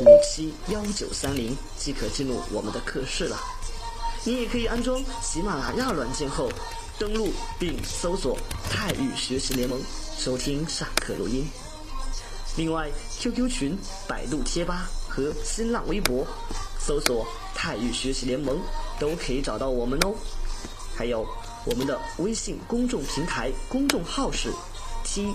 五七幺九三零，即可进入我们的课室了。你也可以安装喜马拉雅软件后。登录并搜索“泰语学习联盟”，收听上课录音。另外，QQ 群、百度贴吧和新浪微博搜索“泰语学习联盟”都可以找到我们哦。还有我们的微信公众平台公众号是 tyxxlm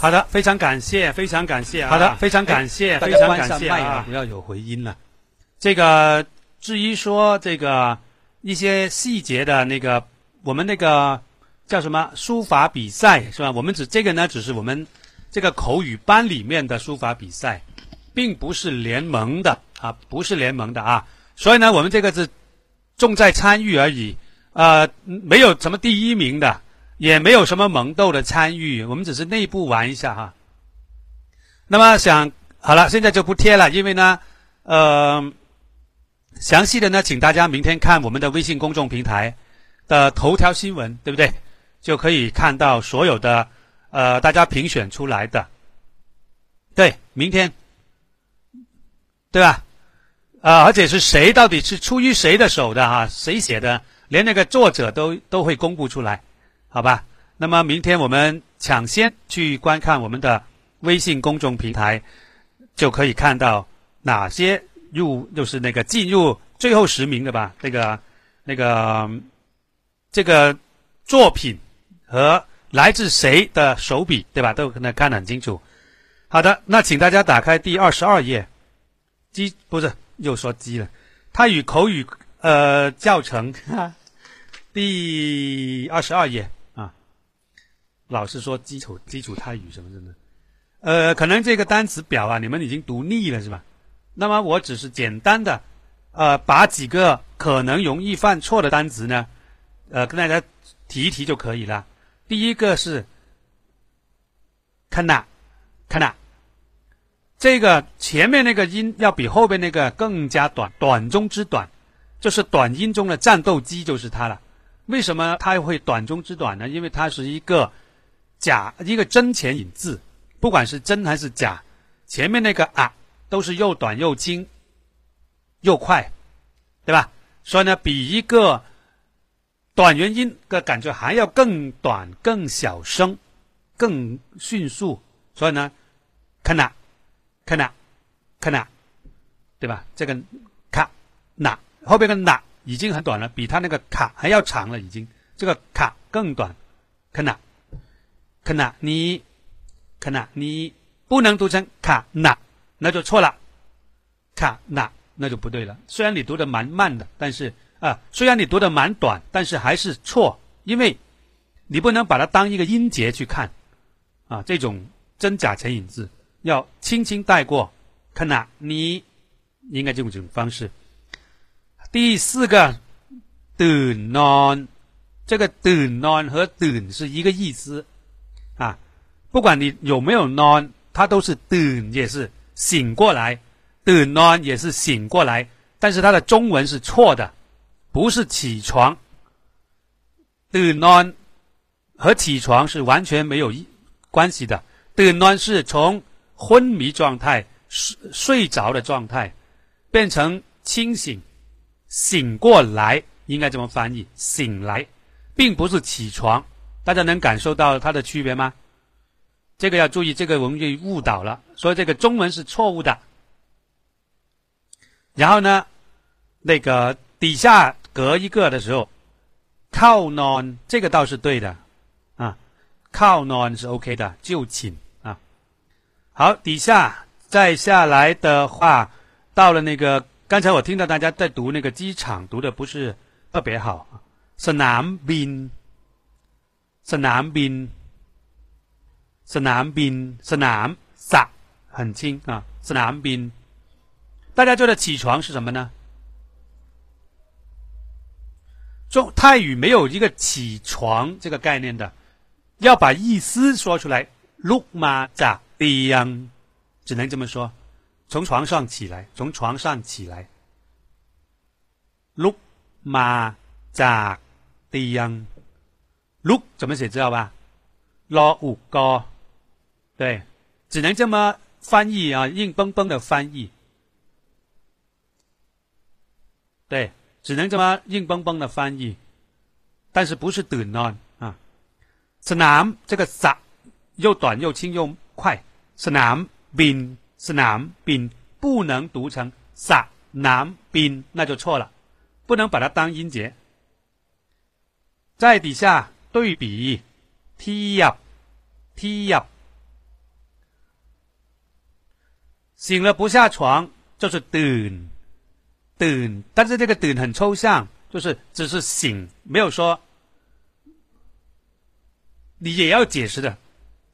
好的，非常感谢，非常感谢啊！好的非常感谢，非常感谢啊！不要有回音了，这个。至于说这个一些细节的那个，我们那个叫什么书法比赛是吧？我们只这个呢，只是我们这个口语班里面的书法比赛，并不是联盟的啊，不是联盟的啊。所以呢，我们这个是重在参与而已，呃，没有什么第一名的，也没有什么萌豆的参与，我们只是内部玩一下哈。那么想好了，现在就不贴了，因为呢，呃。详细的呢，请大家明天看我们的微信公众平台的头条新闻，对不对？就可以看到所有的呃大家评选出来的。对，明天，对吧？啊，而且是谁到底是出于谁的手的哈？谁写的？连那个作者都都会公布出来，好吧？那么明天我们抢先去观看我们的微信公众平台，就可以看到哪些。入就是那个进入最后十名的吧，那个那个这个作品和来自谁的手笔，对吧？都可能看得很清楚。好的，那请大家打开第二十二页，鸡不是又说鸡了，它与口语呃教程第二十二页，老是说基础基础泰语什么的，呃，可能这个单词表啊，你们已经读腻了是吧？那么我只是简单的，呃，把几个可能容易犯错的单词呢，呃，跟大家提一提就可以了。第一个是 “kana”，“kana”，这个前面那个音要比后边那个更加短，短中之短，就是短音中的战斗机就是它了。为什么它会短中之短呢？因为它是一个假一个真前引字，不管是真还是假，前面那个啊。都是又短又轻，又快，对吧？所以呢，比一个短元音的感觉还要更短、更小声、更迅速。所以呢，看哪，看哪，看哪，对吧？这个卡哪后边的哪已经很短了，比它那个卡还要长了，已经这个卡更短。看哪，看哪，你看哪，你不能读成卡哪。那就错了，卡那那就不对了。虽然你读的蛮慢的，但是啊，虽然你读的蛮短，但是还是错，因为你不能把它当一个音节去看啊。这种真假前引字要轻轻带过，看哪，你应该用这种方式。第四个，do non，这个 do non 和 do 是一个意思啊，不管你有没有 non，它都是 d 也是。醒过来 d non 也是醒过来，但是它的中文是错的，不是起床。do non 和起床是完全没有关系的，do non 是从昏迷状态睡睡着的状态变成清醒，醒过来应该怎么翻译，醒来，并不是起床，大家能感受到它的区别吗？这个要注意，这个容易误导了，所以这个中文是错误的。然后呢，那个底下隔一个的时候，靠 non 这个倒是对的啊，靠 non 是 OK 的，就寝啊。好，底下再下来的话，到了那个刚才我听到大家在读那个机场，读的不是特别好，是南宾。สนามบินสนามบินสนามส很轻啊，สนามบิน。大家觉得起床是什么呢？中泰语没有一个起床这个概念的，要把意思说出来。ลุกมาจากเตียง，只能这么说，从床上起来，从床上起来。ลุกมาจากเตียง look 怎么写知道吧老五哥对只能这么翻译啊硬邦邦的翻译。对只能这么硬邦邦的翻译。但是不是的呢啊？是南这个撒又短又轻又快是南冰是南冰不能读成撒南冰那就错了不能把它当音节。在底下对比，t 入 t 入，醒了不下床就是ตื่等，但是这个等很抽象，就是只是醒，没有说，你也要解释的。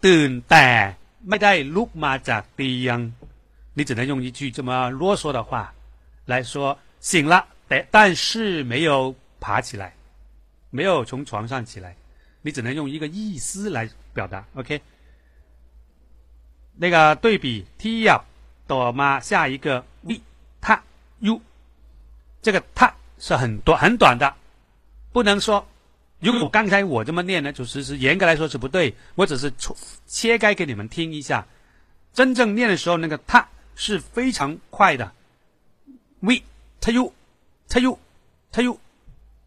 等แต่ไม่ได้ลุกมาจากเตียง，你只能用一句这么啰嗦的话来说，醒了，但但是没有爬起来，没有从床上起来， 你只能用一个意思来表达。OK，那个对比 t i a d o m a 下一个 v t u，这个 t 是很短很短的，不能说。如果刚才我这么念呢，就其实严格来说是不对。我只是切开给你们听一下，真正念的时候，那个 t 是非常快的，v t u t u t u，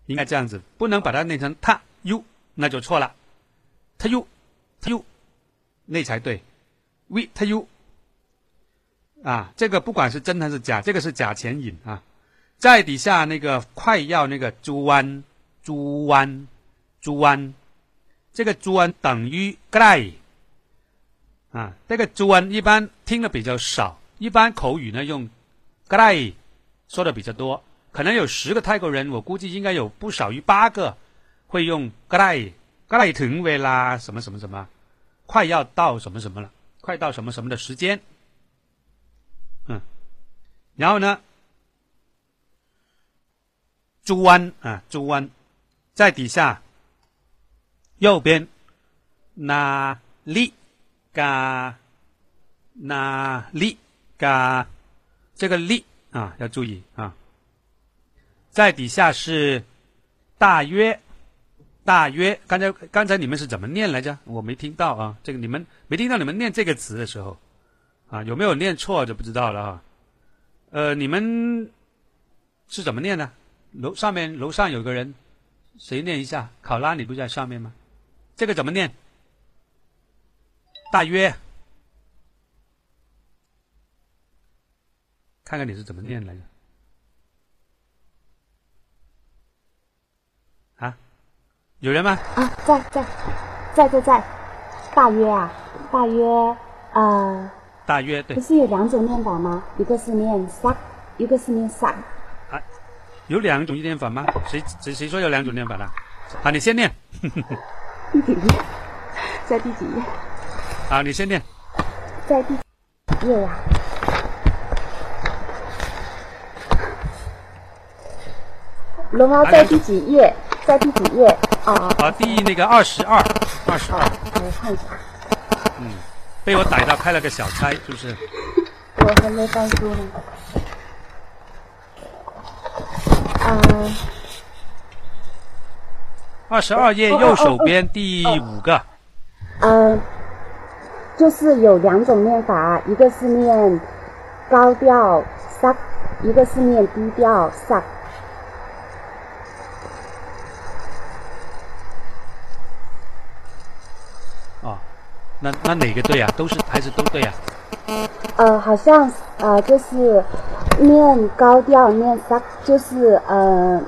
应该这样子，不能把它念成 t u。那就错了。它又它又那才对。v 它又啊，这个不管是真还是假，这个是假前引啊。在底下那个快要那个猪湾，猪湾，猪湾，这个猪湾等于 gay 啊，这个猪湾一般听的比较少，一般口语呢用 gay 说的比较多，可能有十个泰国人，我估计应该有不少于八个会用 gay，gay ถึงเวลา什么什么什么，快要到什么什么了，快到什么什么的时间，嗯，然后呢？猪湾啊，猪湾，在底下右边，那里嘎那里嘎，这个里啊要注意啊。在底下是大约 大约，刚才刚才你们是怎么念来着？我没听到啊，这个你们没听到你们念这个词的时候啊，有没有念错就不知道了啊。呃，你们是怎么念的？楼上面楼上有个人，谁念一下？考拉，你不在上面吗？这个怎么念？大约，看看你是怎么念来着？啊，有人吗？啊，在在在在在，大约啊，大约呃，大约对。不是有两种念法吗？一个是念撒，一个是念撒。有两种念法吗？谁谁谁说有两种念法的？好，你先念。第几页？在第几页？好，你先念。在第几页呀？龙猫在第几页？在第几页？啊啊！第那个二十二，二十二。我看一下。嗯，被我逮到开了个小差，是不是？我还没翻书呢。嗯，二十二页右手边第五个。嗯，就是有两种念法，一个是念高调 s 一个是念低调 s 哦，那那哪个对啊？都是还是都对啊？呃，好像呃，就是念高调念 suck 就是呃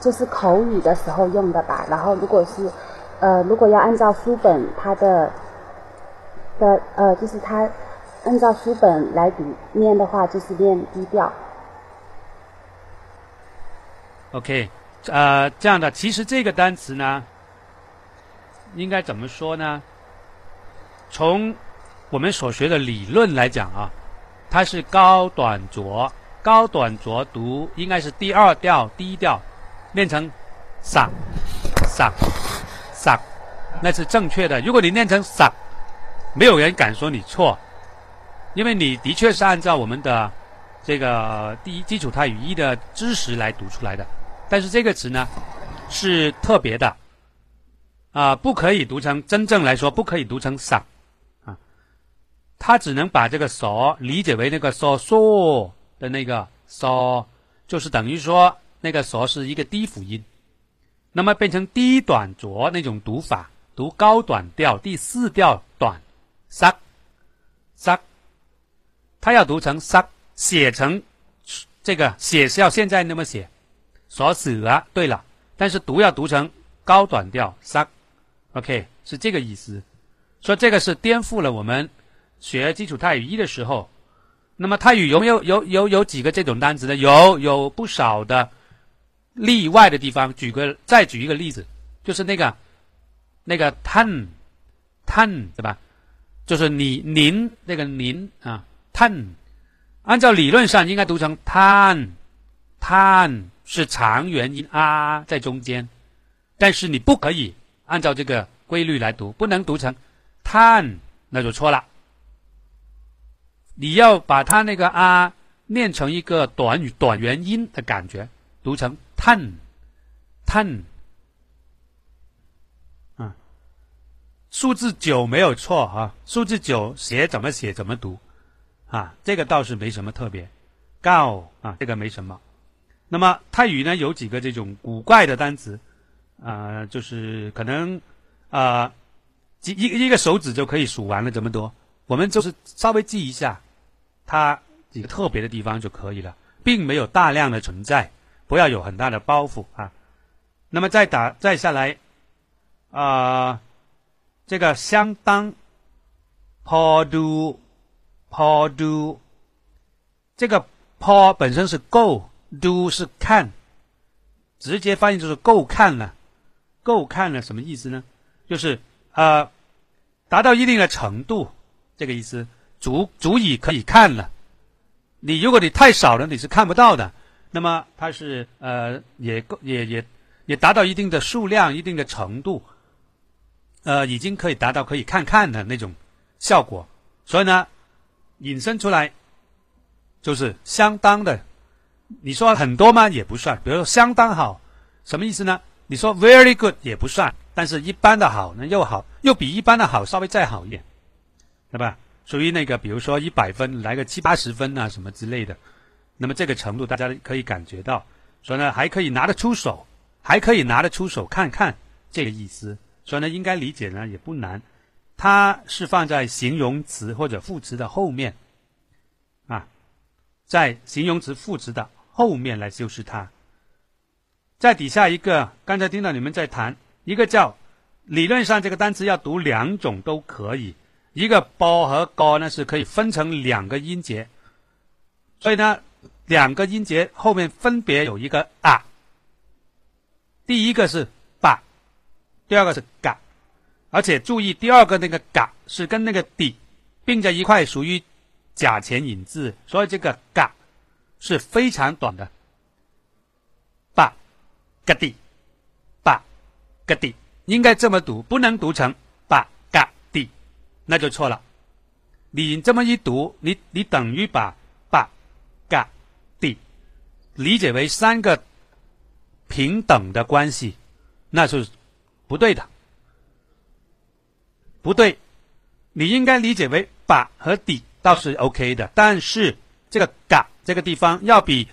就是口语的时候用的吧。然后如果是呃如果要按照书本它的的呃就是它按照书本来读念的话，就是念低调。OK，呃，这样的，其实这个单词呢，应该怎么说呢？从我们所学的理论来讲啊，它是高短浊，高短浊读应该是第二调低调，念成嗓，嗓，嗓，那是正确的。如果你念成嗓，没有人敢说你错，因为你的确是按照我们的这个第一基础泰语一的知识来读出来的。但是这个词呢是特别的啊、不可以读成真正来说不可以读成嗓，他只能把这个所理解为那个所说的那个所，就是等于说那个所是一个低辅音，那么变成低短浊那种读法，读高短调第四调短撒撒，它要读成撒，写成这个写是要现在那么写。所死啊，对了，但是读要读成高短调 s OK 是这个意思。说这个是颠覆了我们学基础泰语一的时候。那么泰语有没有有有有几个这种单词呢？有有不少的例外的地方。举个再举一个例子，就是那个那个碳碳对吧？就是你您那个您啊 tan，，按照理论上应该读成 tan，tan。是长元音啊在中间，但是你不可以按照这个规律来读，不能读成 tan，那就错了。你要把它那个啊念成一个短语短元音的感觉，读成碳碳。啊，数字九没有错啊，数字九写怎么写怎么读啊，这个倒是没什么特别。高啊，这个没什么。那么泰语呢有几个这种古怪的单词，啊，就是可能啊，几一一个手指就可以数完了这么多。我们就是稍微记一下它几个特别的地方就可以了，并没有大量的存在，不要有很大的包袱啊。那么再打再下来啊，这个相当，po do po do，这个 po 本身是够。do 是看，直接翻译就是够看了，够看了什么意思呢？就是呃，达到一定的程度，这个意思，足足以可以看了。你如果你太少了，你是看不到的。那么它是呃，也够也也也达到一定的数量、一定的程度，呃，已经可以达到可以看看的那种效果。所以呢，引申出来就是相当的。你说很多吗？也不算。比如说相当好，什么意思呢？你说 very good 也不算，但是一般的好呢又好，又比一般的好稍微再好一点，对吧？属于那个，比如说一百分来个七八十分啊什么之类的，那么这个程度大家可以感觉到，所以呢还可以拿得出手，还可以拿得出手看看这个意思，所以呢应该理解呢也不难，它是放在形容词或者副词的后面，啊，在形容词副词的。后面来修饰它。在底下一个，刚才听到你们在谈，一个叫理论上这个单词要读两种都可以，一个包和高呢是可以分成两个音节，所以呢两个音节后面分别有一个啊，第一个是把，第二个是嘎，而且注意第二个那个嘎是跟那个底并在一块，属于假前引字，所以这个嘎。是非常短的，把嘎地，把嘎地，应该这么读，不能读成，那就错了。你这么一读，你你等于把把嘎地理解为三个平等的关系，那是不对的，不对。你应该理解为把和底倒是 OK 的，但是这个嘎。这个地方要比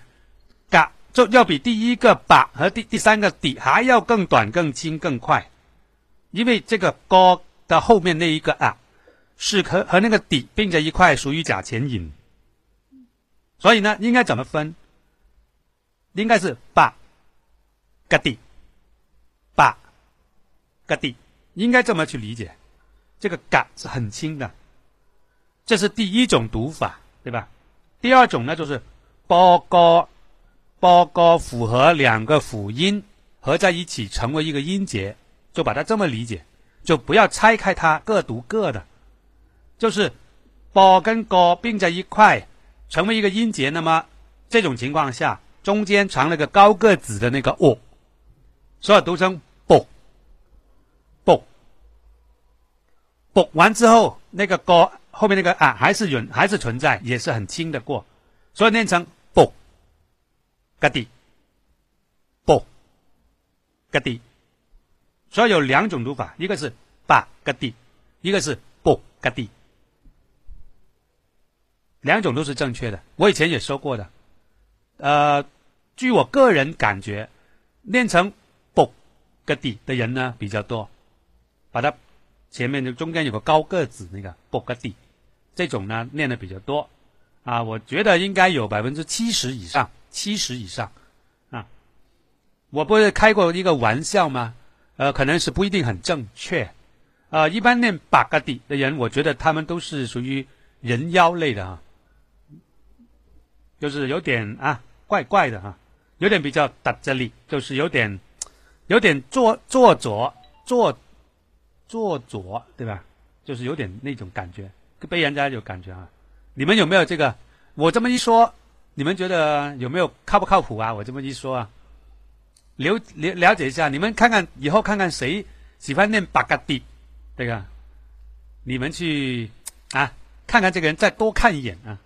嘎就要比第一个把和第第三个底还要更短、更轻、更快，因为这个高的后面那一个啊，是和和那个底并在一块，属于假前引，所以呢，应该怎么分？应该是把个地，把个地，应该这么去理解。这个嘎是很轻的，这是第一种读法，对吧？第二种呢，就是包高包高符合两个辅音合在一起成为一个音节，就把它这么理解，就不要拆开它各读各的，就是包跟高并在一块成为一个音节。那么这种情况下，中间藏了个高个子的那个哦，所以读成啵啵啵完之后，那个高。后面那个啊还是允还是存在，也是很轻的过，所以念成啵嘎地啵嘎地，所以有两种读法，一个是把嘎地，一个是啵嘎地，两种都是正确的。我以前也说过的，呃，据我个人感觉，念成啵嘎地的人呢比较多，把它。前面就中间有个高个子那个波格蒂，这种呢念的比较多，啊，我觉得应该有百分之七十以上，七十以上，啊，我不是开过一个玩笑吗？呃，可能是不一定很正确，呃，一般念巴格蒂的人，我觉得他们都是属于人妖类的啊，就是有点啊怪怪的哈，有点比较打这里，就是有点有点做做作做。做作对吧？就是有点那种感觉，被人家有感觉啊。你们有没有这个？我这么一说，你们觉得有没有靠不靠谱啊？我这么一说啊，了了了解一下，你们看看以后看看谁喜欢念巴嘎蒂，这个，你们去啊看看这个人，再多看一眼啊，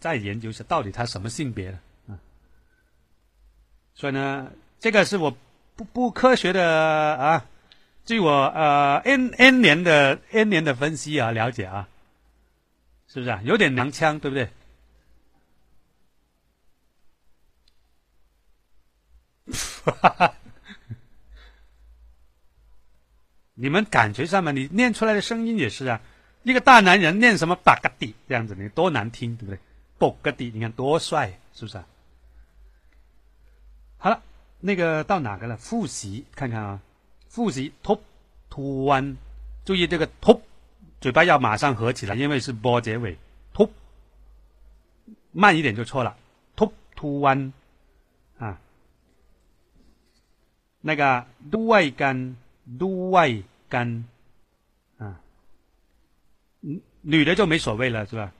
再研究一下到底他什么性别的啊。所以呢，这个是我不不科学的啊。据我呃 n n 年的 n 年的分析啊了解啊，是不是啊？有点娘腔，对不对？你们感觉上面，你念出来的声音也是啊。一个大男人念什么“巴嘎地”这样子，你多难听，对不对？“啵嘎地”，你看多帅，是不是啊？好了，那个到哪个了？复习看看啊。复习 top 突弯，注意这个 top 嘴巴要马上合起来，因为是波结尾 top 慢一点就错了 top 突弯啊，那个 do 外干 do 外干啊，女女的就没所谓了是吧？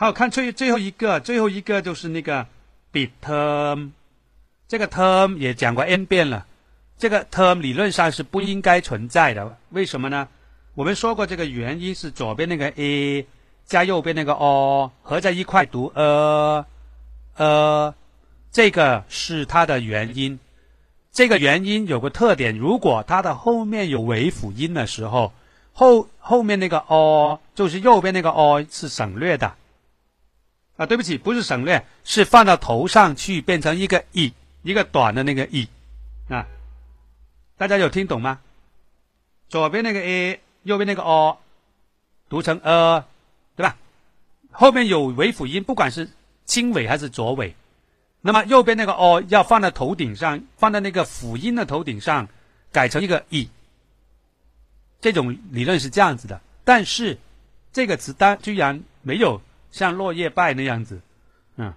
好看最最后一个，最后一个就是那个。bit term，这个 term 也讲过 n 遍了，这个 term 理论上是不应该存在的，为什么呢？我们说过这个原因是左边那个 a 加右边那个 o 合在一块读呃呃，这个是它的原因。这个原因有个特点，如果它的后面有尾辅音的时候，后后面那个 o 就是右边那个 o 是省略的。啊，对不起，不是省略，是放到头上去变成一个 e，一个短的那个 e，啊，大家有听懂吗？左边那个 a，右边那个 o，读成 a，对吧？后面有尾辅音，不管是清尾还是浊尾，那么右边那个 o 要放在头顶上，放在那个辅音的头顶上，改成一个 e。这种理论是这样子的，但是这个词单居然没有。像落叶败那样子，嗯，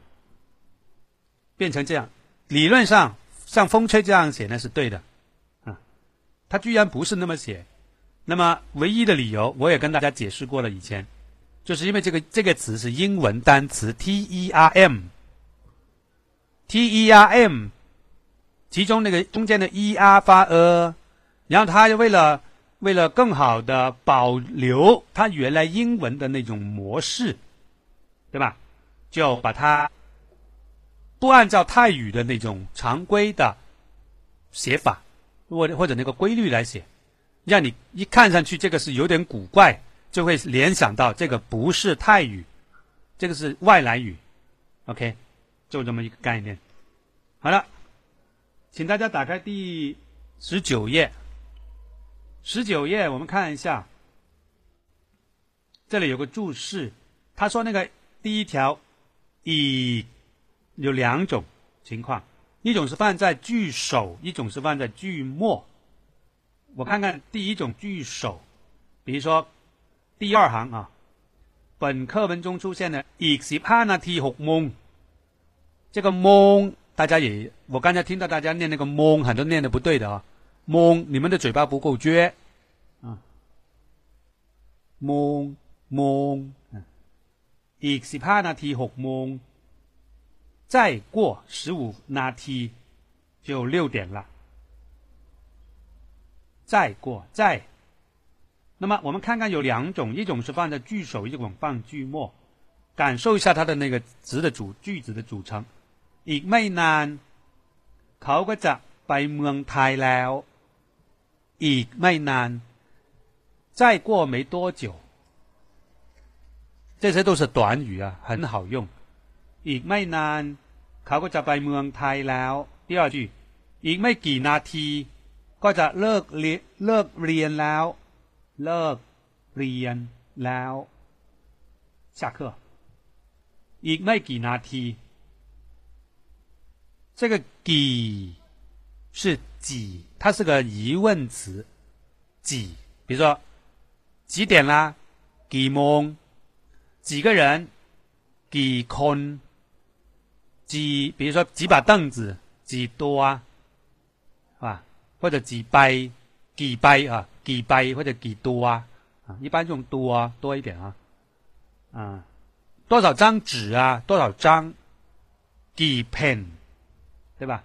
变成这样，理论上像风吹这样写呢是对的，啊，他居然不是那么写，那么唯一的理由我也跟大家解释过了，以前就是因为这个这个词是英文单词 T E R M，T E R M，其中那个中间的 E R 发呃，然后他为了为了更好的保留他原来英文的那种模式。对吧？就把它不按照泰语的那种常规的写法，或或者那个规律来写，让你一看上去这个是有点古怪，就会联想到这个不是泰语，这个是外来语。OK，就这么一个概念。好了，请大家打开第十九页。十九页，我们看一下这里有个注释，他说那个第一条以有两种情况。一种是放在句首一种是放在句末。我看看第一种句首比如说第二行啊本课文中出现的以及判断题好蒙这个蒙大家也我刚才听到大家念那个蒙很多念的不对的啊。蒙你们的嘴巴不够撅。啊。蒙蒙 อีกสิบห้านาทีหกโมง，再过十五นาที就六点了。再过再，那么我们看看有两种，一种是放在句首，一种放句末，感受一下它的那个词的组句子的组成。อีกไม่นานเขาก็จะไปเมืองไทยแล้ว。อีกไม่นาน再过没多久， 这些都是短语啊，很好用。อีกไม่นานเขาก็จะไปเมืองไทยแล้ว。第二句，อีกไม่กี่นาทีก็จะเลิกเรียนเลิกเรียนแล้ว เลิกเรียนแล้ว下课อีกไม่กี่นาที这个几是几，它是个疑问词。几，比如说几点啦？几蒙？ 几个人？几空几，比如说几把凳子？几多啊？是吧？或者几杯，几杯啊，几杯或者几多啊，啊，一般用多啊，多一点啊，啊，多少张纸啊，多少张，几 pen，对吧？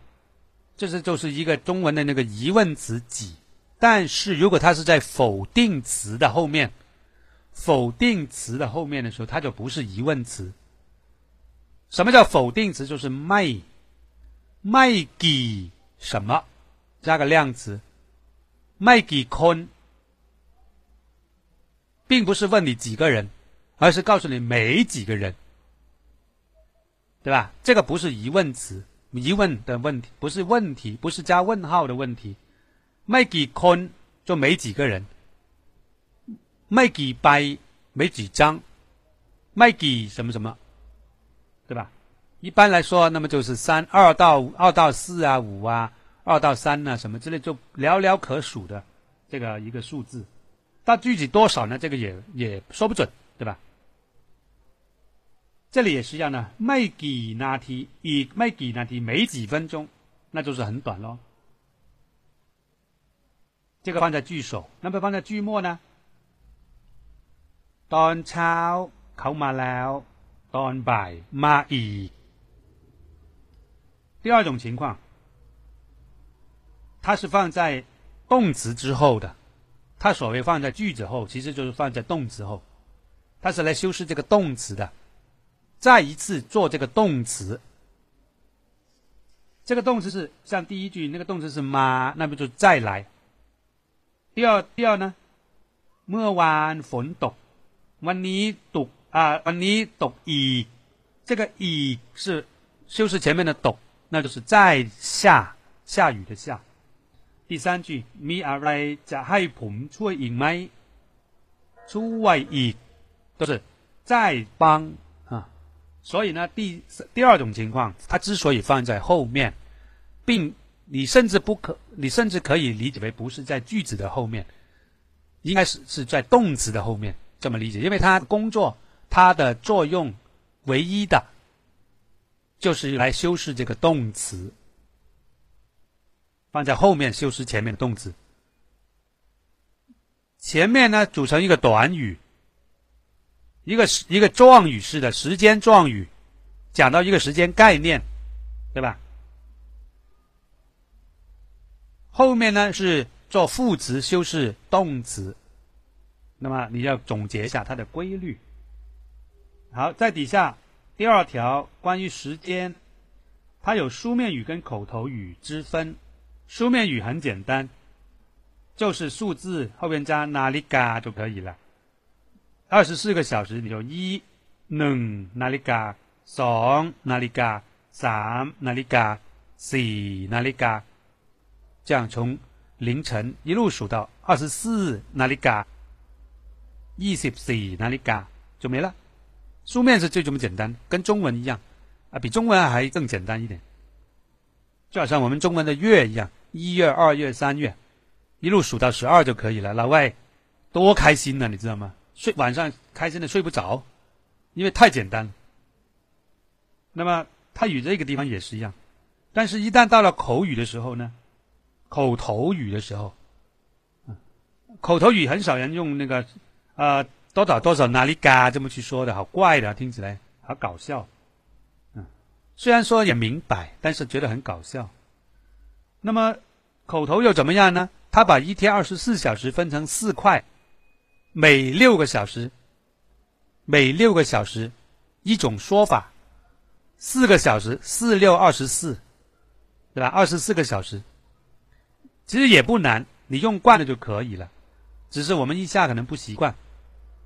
这是就是一个中文的那个疑问词几，但是如果它是在否定词的后面，否定词的后面的时候，它就不是疑问词。什么叫否定词？就是卖，卖给什么？加个量词，卖几坤，并不是问你几个人，而是告诉你没几个人，对吧？这个不是疑问词，疑问的问题不是问题，不是加问号的问题。卖几坤就没几个人，卖几掰没几张，卖几什么什么，对吧？一般来说，那么就是三二到二到四啊，五啊。二到三呢，什么之类，就寥寥可数的这个一个数字，但具体多少呢？这个也也说不准，对吧？这里也是一样的，卖几那题，以卖几那题，没几分钟，那就是很短喽。这个放在句首，那么放在句末呢？ ตอนเช้าเขามาแล้ว，ตอนบ่ายมาอีก。第二种情况。它是放在动词之后的，它所谓放在句子后，其实就是放在动词后，它是来修饰这个动词的，再一次做这个动词。这个动词是像第一句那个动词是嘛，那不就再来？第二第二呢？เมื่อวานฝนตก วันนี้ตก啊วันนี้ตกอี这个อี是修饰前面的ตก，那就是在下下雨的下。第三句มีอะไรจะให้ผมช่วยอีกไหมช่วยอีก都是再帮啊，所以呢，第第二种情况，它之所以放在后面，并你甚至不可，你甚至可以理解为不是在句子的后面，应该是是在动词的后面 这么理解，因为它工作它的作用唯一的，就是来修饰这个动词。放在后面修饰前面的动词，前面呢组成一个短语，一个一个状语式的时间状语，讲到一个时间概念，对吧？后面呢是做副词修饰动词，那么你要总结一下它的规律。好，在底下第二条关于时间，它有书面语跟口头语之分。书面语很简单，就是数字后边加哪里嘎就可以了。二十四个小时，你就一、能哪里嘎、ส哪里嘎、三哪里嘎、四哪里嘎，这样从凌晨一路数到二十四哪里嘎，ยี่สิบสี่นาฬิกา就没了。书面是就这么简单，跟中文一样啊，比中文还更简单一点。就好像我们中文的月一样，一月、二月、三月，一路数到十二就可以了。老外多开心呢，你知道吗？睡晚上开心的睡不着，因为太简单了。那么泰语这个地方也是一样，但是一旦到了口语的时候呢，口头语的时候，口头语很少人用那个 呃多少多少哪里嘎这么去说的，好怪的，听起来好搞笑。嗯，虽然说也明白，但是觉得很搞笑。那么口头又怎么样呢？他把一天二十四小时分成四块，每六个小时，每六个小时一种说法，四个小时，四六二十四，对吧？二十四个小时，其实也不难，你用惯了就可以了。只是我们一下可能不习惯。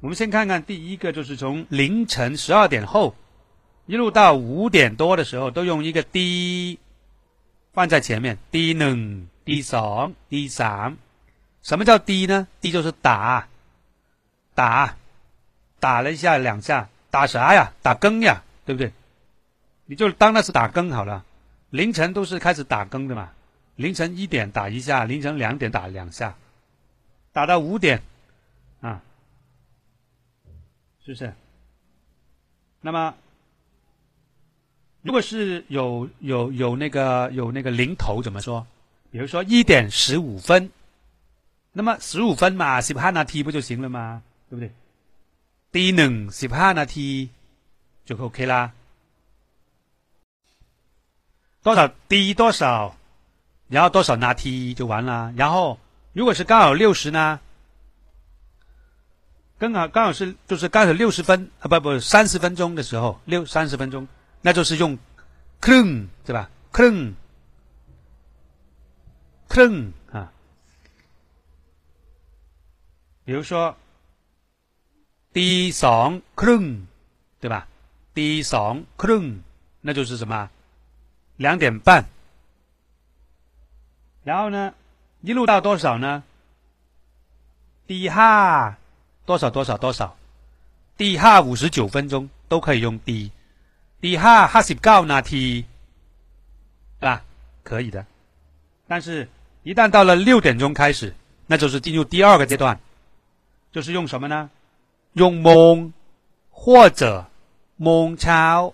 我们先看看第一个，就是从凌晨十二点后一路到五点多的时候，都用一个 D 放在前面，D 能 D 上 D 三。什么叫 D 呢？D 就是打打打了一下两下，打啥呀？打更呀，对不对？你就当那是打更好了。凌晨都是开始打更的嘛，凌晨一点打一下，凌晨两点打两下。打到五点，啊，是不是？那么，如果是有有有那个有那个零头怎么说？比如说一点十五分，那么十五分嘛，十帕那 T 不就行了吗？对不对？第一能十帕那 T 就 OK 啦。多少低多少，然后多少拿 T 就完了，然后。如果是刚好六十呢？刚好刚好是就是刚好六十分啊不不三十分钟的时候六三十分钟，那就是用 kung 对吧？kung kung 啊，比如说第二 kung 对吧？第二 kung 那就是什么？两点半，然后呢？一路到多少呢？第哈多少多少多少？第哈五十九分钟都可以用第，第哈哈十九那题，对吧？可以的。但是，一旦到了六点钟开始，那就是进入第二个阶段，就是用什么呢？用蒙或者蒙超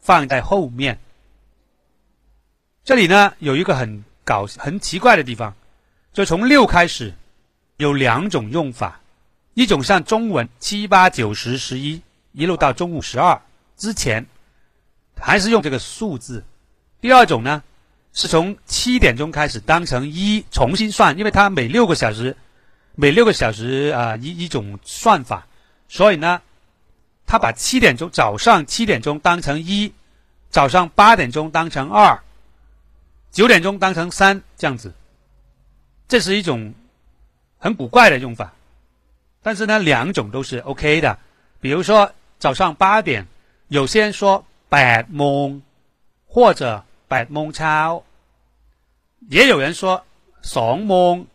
放在后面。这里呢有一个很。搞很奇怪的地方，就从六开始，有两种用法，一种像中文七八九十十一一路到中午十二之前，还是用这个数字；第二种呢，是从七点钟开始当成一重新算，因为它每六个小时，每六个小时啊一一种算法，所以呢，他把七点钟早上七点钟当成一，早上八点钟当成二。九点钟当成三这样子，这是一种很古怪的用法，但是呢，两种都是 OK 的。比如说早上八点，有些人说八蒙或者八蒙超，也有人说双蒙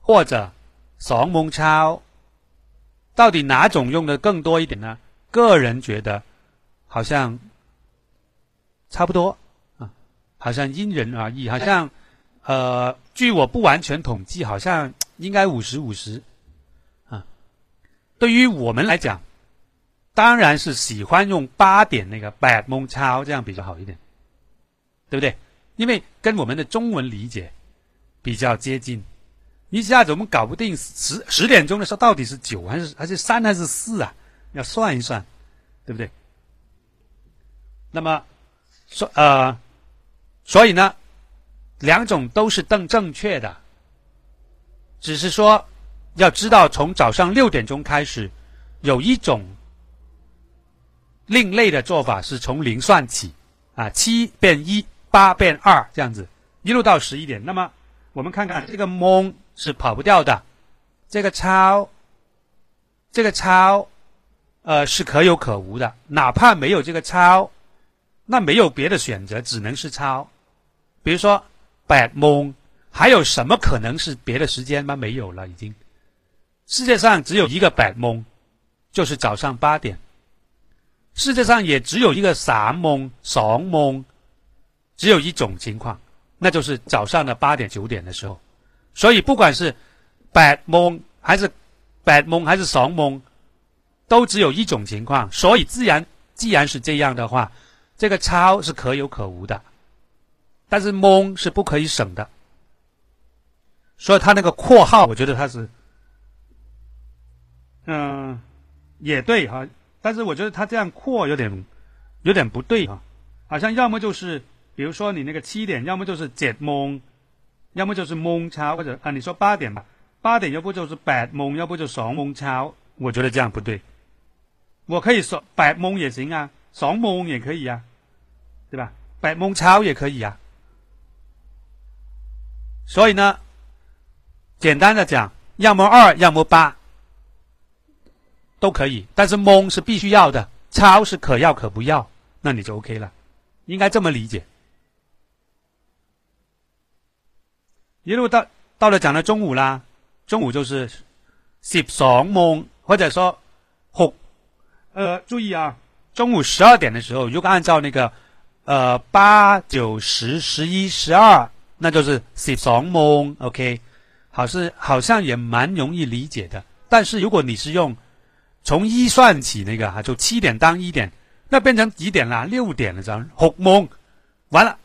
或者双蒙超，到底哪种用的更多一点呢？个人觉得好像差不多啊。好像因人而异，好像，呃，据我不完全统计，好像应该五十五十，对于我们来讲，当然是喜欢用八点那个 bad 蒙超这样比较好一点，对不对？因为跟我们的中文理解比较接近，一下子我们搞不定十十点钟的时候到底是九还是还是三还是四啊？要算一算，对不对？那么说呃。所以呢，两种都是正正确的，只是说要知道，从早上六点钟开始，有一种另类的做法是从零算起，啊，七变一，八变二，这样子一路到十一点。那么我们看看这个蒙是跑不掉的，这个超，这个超，呃，是可有可无的。哪怕没有这个超，那没有别的选择，只能是超。比如说，bad moon，还有什么可能是别的时间吗？没有了，已经。世界上只有一个白蒙就是早上八点。世界上也只有一个三蒙、双蒙，只有一种情况，那就是早上的八点、九点的时候。所以不管是白蒙还是白蒙还是双蒙，都只有一种情况。所以自然既然是这样的话，这个超是可有可无的，但是蒙是不可以省的。所以他那个括号，我觉得他是，嗯，也对哈。但是我觉得他这样扩有点有点不对啊，好像要么就是比如说你那个七点，要么就是解蒙，要么就是蒙超，或者啊你说八点吧，八点要不就是八蒙，要不就双蒙超，我觉得这样不对。我可以说八蒙也行啊，双蒙也可以啊，对吧？八蒙超也可以啊。所以呢，简单的讲，要么二，要么八。都可以，但是蒙是必须要的，超是可要可不要，那你就 OK 了，应该这么理解。一路到到了讲到中午啦，中午就是十双蒙，或者说好，呃，注意啊，中午十二点的时候，如果按照那个呃八九十十一十二，那就是十双蒙，OK，好是好像也蛮容易理解的，但是如果你是用从一算起，那个哈，就七点当一点，那变成几点了？六点了，这样好蒙，完了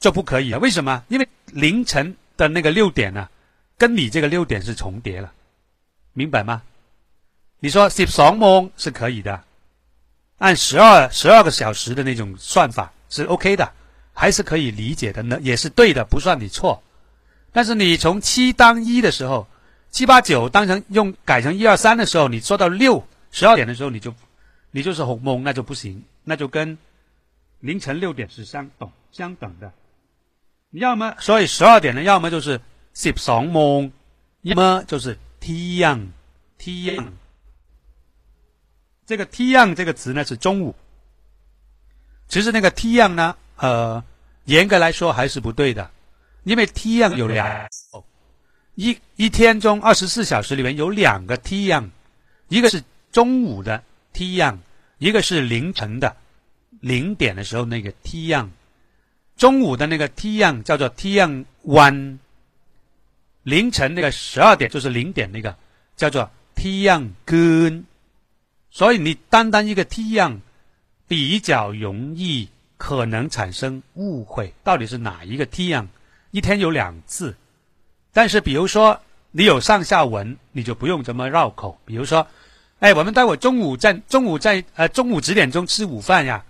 就不可以了。为什么？因为凌晨的那个六点呢，跟你这个六点是重叠了，明白吗？你说十双蒙是可以的，按十二十二个小时的那种算法是 OK 的，还是可以理解的呢，也是对的，不算你错。但是你从七当一的时候。七八九当成用改成一二三的时候，你说到六十二点的时候，你就你就是红蒙，那就不行，那就跟凌晨六点是相等相等的。你要么所以十二点呢，要么就是十双蒙，要么就是天阳天阳。这个天阳这个词呢是中午，其实那个天阳呢，呃，严格来说还是不对的，因为天阳有两。一一天中二十四小时里面有两个 T 样，一个是中午的 T 样，一个是凌晨的零点的时候那个 T 样。中午的那个 T 样叫做 T 样 one，凌晨那个十二点就是零点那个叫做 T 样根。所以你单单一个 T 样比较容易可能产生误会，到底是哪一个 T 样？一天有两次。但是，比如说你有上下文，你就不用这么绕口。比如说，哎，我们待会中午在中午在呃中午几点钟吃午饭呀？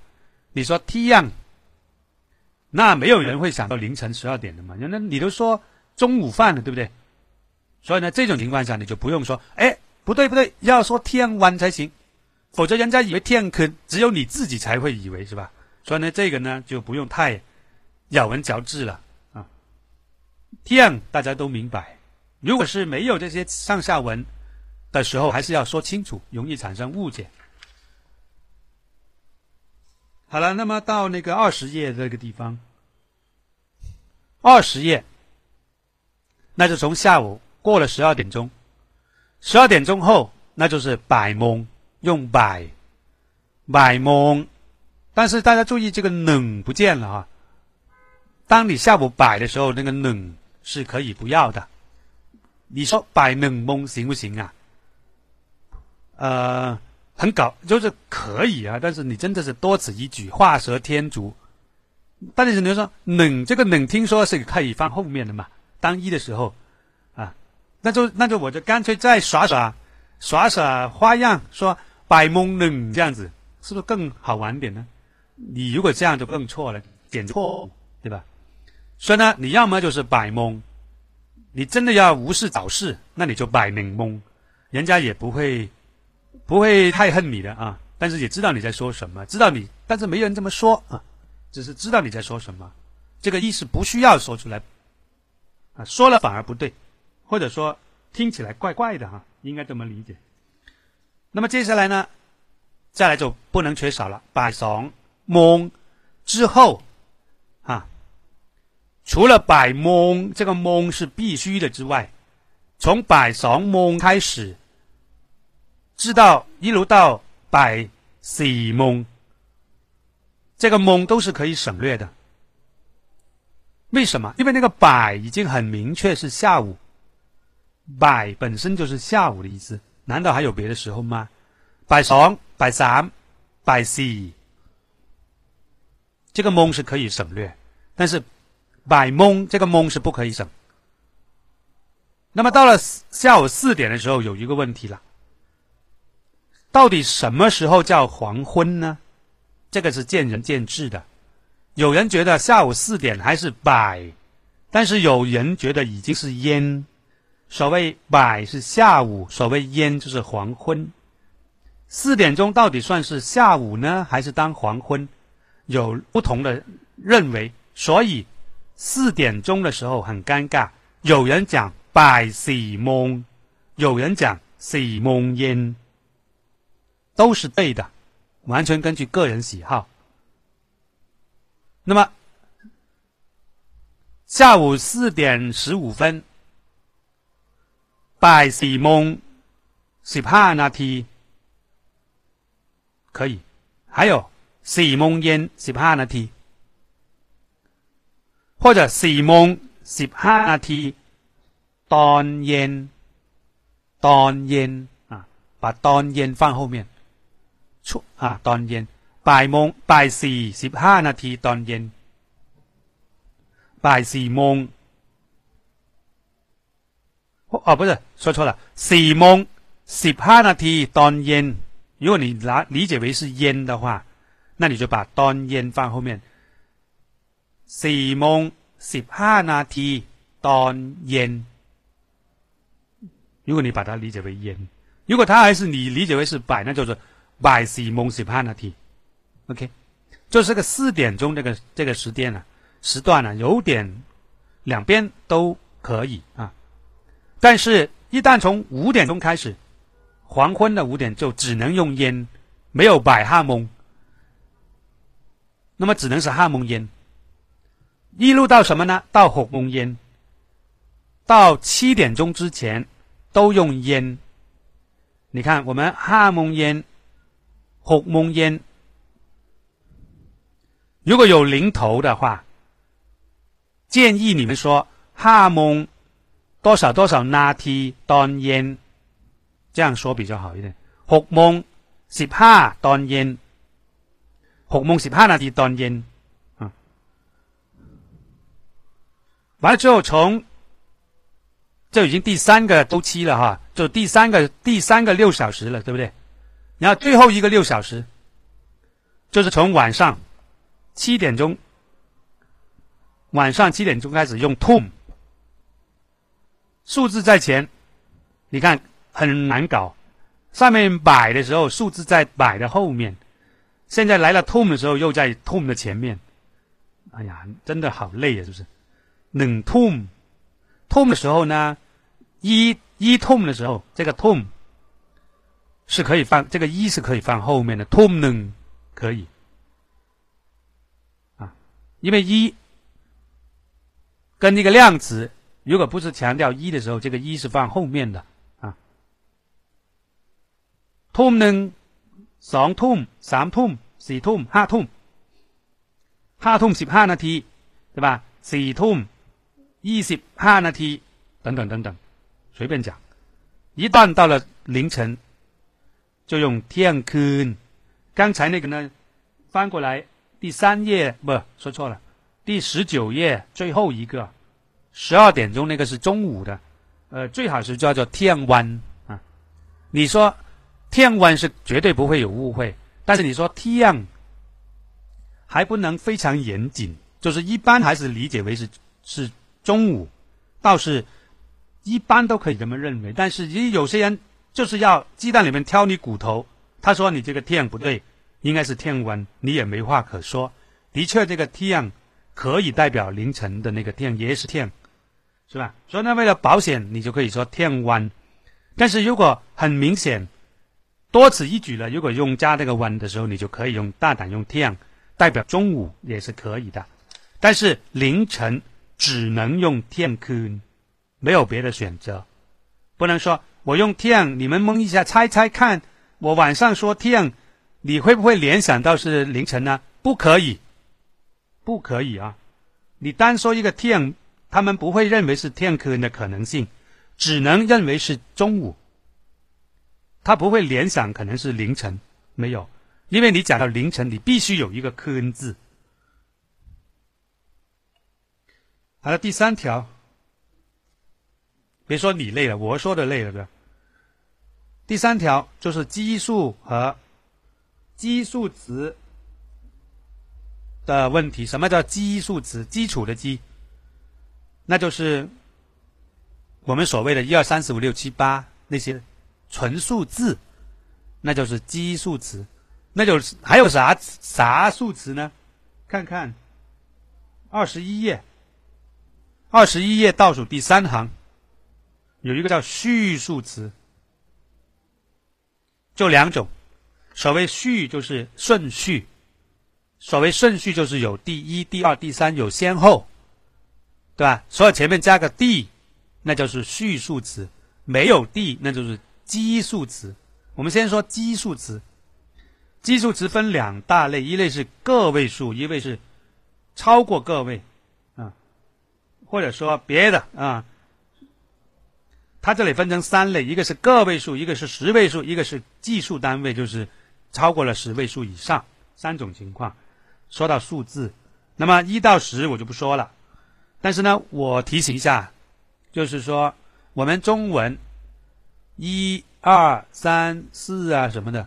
你说 T 样，那没有人会想到凌晨十二点的嘛？那你都说中午饭了，对不对？所以呢，这种情况下你就不用说，哎，不对不对，要说天晚才行，否则人家以为天坑，只有你自己才会以为是吧？所以呢，这个呢就不用太咬文嚼字了。天，大家都明白。如果是没有这些上下文的时候，还是要说清楚，容易产生误解。好了，那么到那个二十页这个地方，二十页，那就从下午过了十二点钟，十二点钟后，那就是百蒙，用百百蒙。但是大家注意，这个冷不见了啊。当你下午摆的时候，那个冷。是可以不要的。你说摆冷蒙行不行啊？呃，很搞，就是可以啊。但是你真的是多此一举，画蛇添足。但是你说冷这个冷，听说是可以放后面的嘛？当一的时候啊，那就那就我就干脆再耍耍耍耍花样，说摆蒙冷这样子，是不是更好玩点呢？你如果这样就更错了，点错对吧？所以呢，你要么就是摆蒙，你真的要无事找事，那你就摆明蒙，人家也不会不会太恨你的啊。但是也知道你在说什么，知道你，但是没人这么说啊，只是知道你在说什么。这个意思不需要说出来啊，说了反而不对，或者说听起来怪怪的哈，应该这么理解。那么接下来呢，再来就不能缺少了，摆怂蒙之后。除了百蒙这个蒙是必须的之外，从百上蒙开始，直到一路到百四蒙，这个蒙都是可以省略的。为什么？因为那个百已经很明确是下午，百本身就是下午的意思。难道还有别的时候吗？百上、百三、百四，这个蒙是可以省略，但是百蒙这个蒙是不可以省。那么到了下午四点的时候，有一个问题了：到底什么时候叫黄昏呢？这个是见仁见智的。有人觉得下午四点还是百，但是有人觉得已经是烟。所谓百是下午，所谓烟就是黄昏。四点钟到底算是下午呢，还是当黄昏？有不同的认为，所以四点钟的时候很尴尬。有人讲百四梦，有人讲四梦烟，都是对的，完全根据个人喜好。那么下午四点十五分。拜四蒙十帕那提可以，还有四梦烟十帕那提，或者四蒙十帕那提当烟当烟啊，把当烟放后面，出啊当烟拜蒙拜四十帕那提当烟拜四蒙。哦，不是说错了，四蒙十哈那提当烟。如果你拿理解为是烟的话，那你就把当烟放后面。四蒙十哈那提当烟。如果你把它理解为烟，如果它还是你理解为是百，那就是百四蒙十哈那提。OK，就是个四点钟这个这个时间呢，时段呢，有点两边都可以啊。但是，一旦从五点钟开始，黄昏的五点就只能用烟，没有百哈蒙，那么只能是哈蒙烟。一路到什么呢？到火蒙烟，到七点钟之前都用烟。你看，我们哈蒙烟、火蒙烟，如果有零头的话，建议你们说哈蒙。多少多少那提当烟，这样说比较好一点。六蒙十哈当烟，六蒙十哈那提当烟完了之后，从这已经第三个周期了哈，就第三个第三个六小时了，对不对？然后最后一个六小时，就是从晚上七点钟，晚上七点钟开始用 tom。数字在前，你看很难搞。上面摆的时候，数字在摆的后面。现在来了 tom 的时候，又在 tom 的前面。哎呀，真的好累啊，是不是？冷 tom，tom 的时候呢，一一 tom 的时候，这个 tom 是可以放，这个一是可以放后面的 tom 冷可以啊，因为一跟那个量词。如果不是强调一的时候，这个一是放后面的啊。ทุ่มหนึ่งสองทุ่มสามทุ่มสี่ทุ่มห้าทุ่มห้าทุ่มสิบห้านาที对吧？สี่ทุ่ม ยี่สิบห้านาที等等等等，随便讲。一旦到了凌晨，就用天คื刚才那个呢，翻过来第三页不说错了，第十九页最后一个。十二点钟那个是中午的，呃，最好是叫做天湾啊。你说天湾是绝对不会有误会，但是你说天还不能非常严谨，就是一般还是理解为是是 中午，倒是一般都可以这么认为。但是也有些人就是要鸡蛋里面挑你骨头，他说你这个天不对，应该是天湾，你也没话可说。的确，这个天可以代表凌晨的那个天，也是天。是吧？所以呢，为了保险，你就可以说天湾。但是如果很明显多此一举了，如果用加这个湾的时候，你就可以用大胆用天，代表中午也是可以的。但是凌晨只能用天坤，没有别的选择。不能说我用天，你们蒙一下猜猜看，我晚上说天，你会不会联想到是凌晨呢？不可以，不可以啊！你单说一个天，他们不会认为是天坑的可能性，只能认为是中午。他不会联想可能是凌晨，没有，因为你讲到凌晨，你必须有一个科恩字。好了，第三条。别说你累了，我说的累了，的？第三条就是基数和基数词的问题。什么叫基数词？基础的基，那就是我们所谓的一二三四五六七八那些纯数字，那就是基数词。那就是还有啥啥数词呢？看看二十一页，二十一页倒数第三行。有一个叫序数词，就两种。所谓序就是顺序，所谓顺序就是有第一、第二、第三，有先后，对吧？所以前面加个 d，那就是序数词；没有 d，那就是基数词。我们先说基数词，基数词分两大类，一类是个位数，一类是超过个位，或者说别的啊。它这里分成三类，一个是个位数，一个是十位数，一个是计数单位，就是超过了十位数以上，三种情况。说到数字，那么一到十我就不说了，但是呢，我提醒一下，就是说我们中文一二三四啊什么的，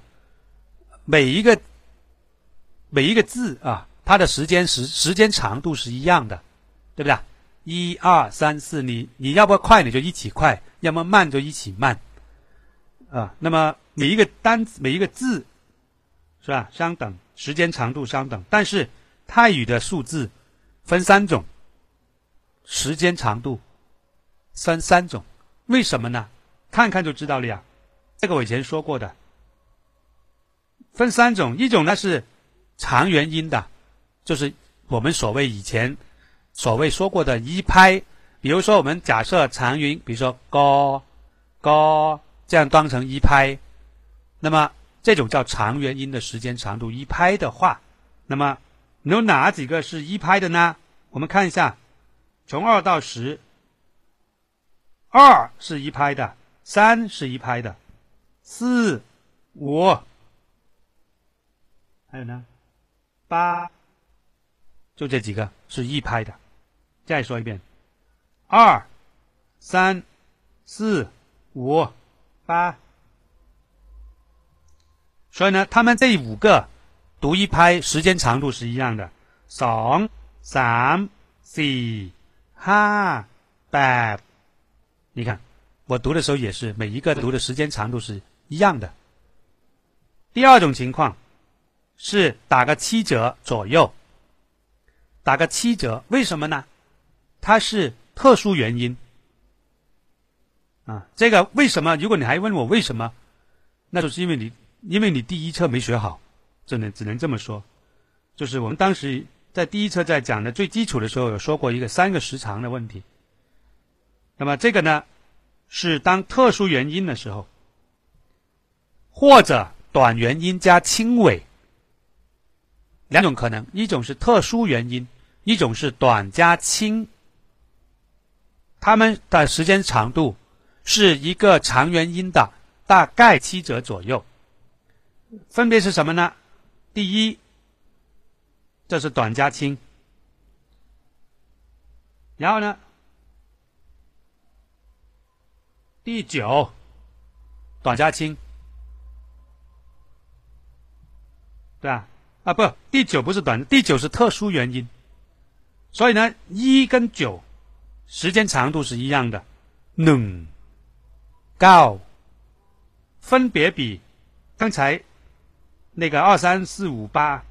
每一个每一个字啊，它的时间时时间长度是一样的，对不对？一二三四，你你要不快你就一起快。要么慢就一起慢，啊，那么每一个单词每一个字是吧相等，时间长度相等，但是泰语的数字分三种，时间长度分三种，为什么呢？看看就知道了呀。这个我以前说过的，分三种，一种呢是长元音的，就是我们所谓以前所谓说过的一拍。比如说，我们假设长音，比如说“高高”这样当成一拍，那么这种叫长元音的时间长度一拍的话，那么有哪几个是一拍的呢？我们看一下，从二到十，二是一拍的，三是一拍的，四、五，还有呢，八，就这几个是一拍的。再说一遍。二、三、四、五、八，所以呢，他们这五个读一拍时间长度是一样的。ส三、四、ห้八，你看，我读的时候也是每一个读的时间长度是一样的。第二种情况是打个七折左右，打个七折，为什么呢？它是。特殊原因啊，这个为什么？如果你还问我为什么，那就是因为你因为你第一册没学好，只能只能这么说。就是我们当时在第一册在讲的最基础的时候，有说过一个三个时长的问题。那么这个呢，是当特殊原因的时候，或者短元音加轻尾两种可能，一种是特殊原因，一种是短加轻。它们的时间长度是一个长元音的大概七折左右，分别是什么呢？第一，这是短加轻，然后呢，第九，短加轻，对吧？啊，不，第九不是短，第九是特殊原因，所以呢，一跟九。时间长度是一样的，冷高。分别比刚才那个二三四五八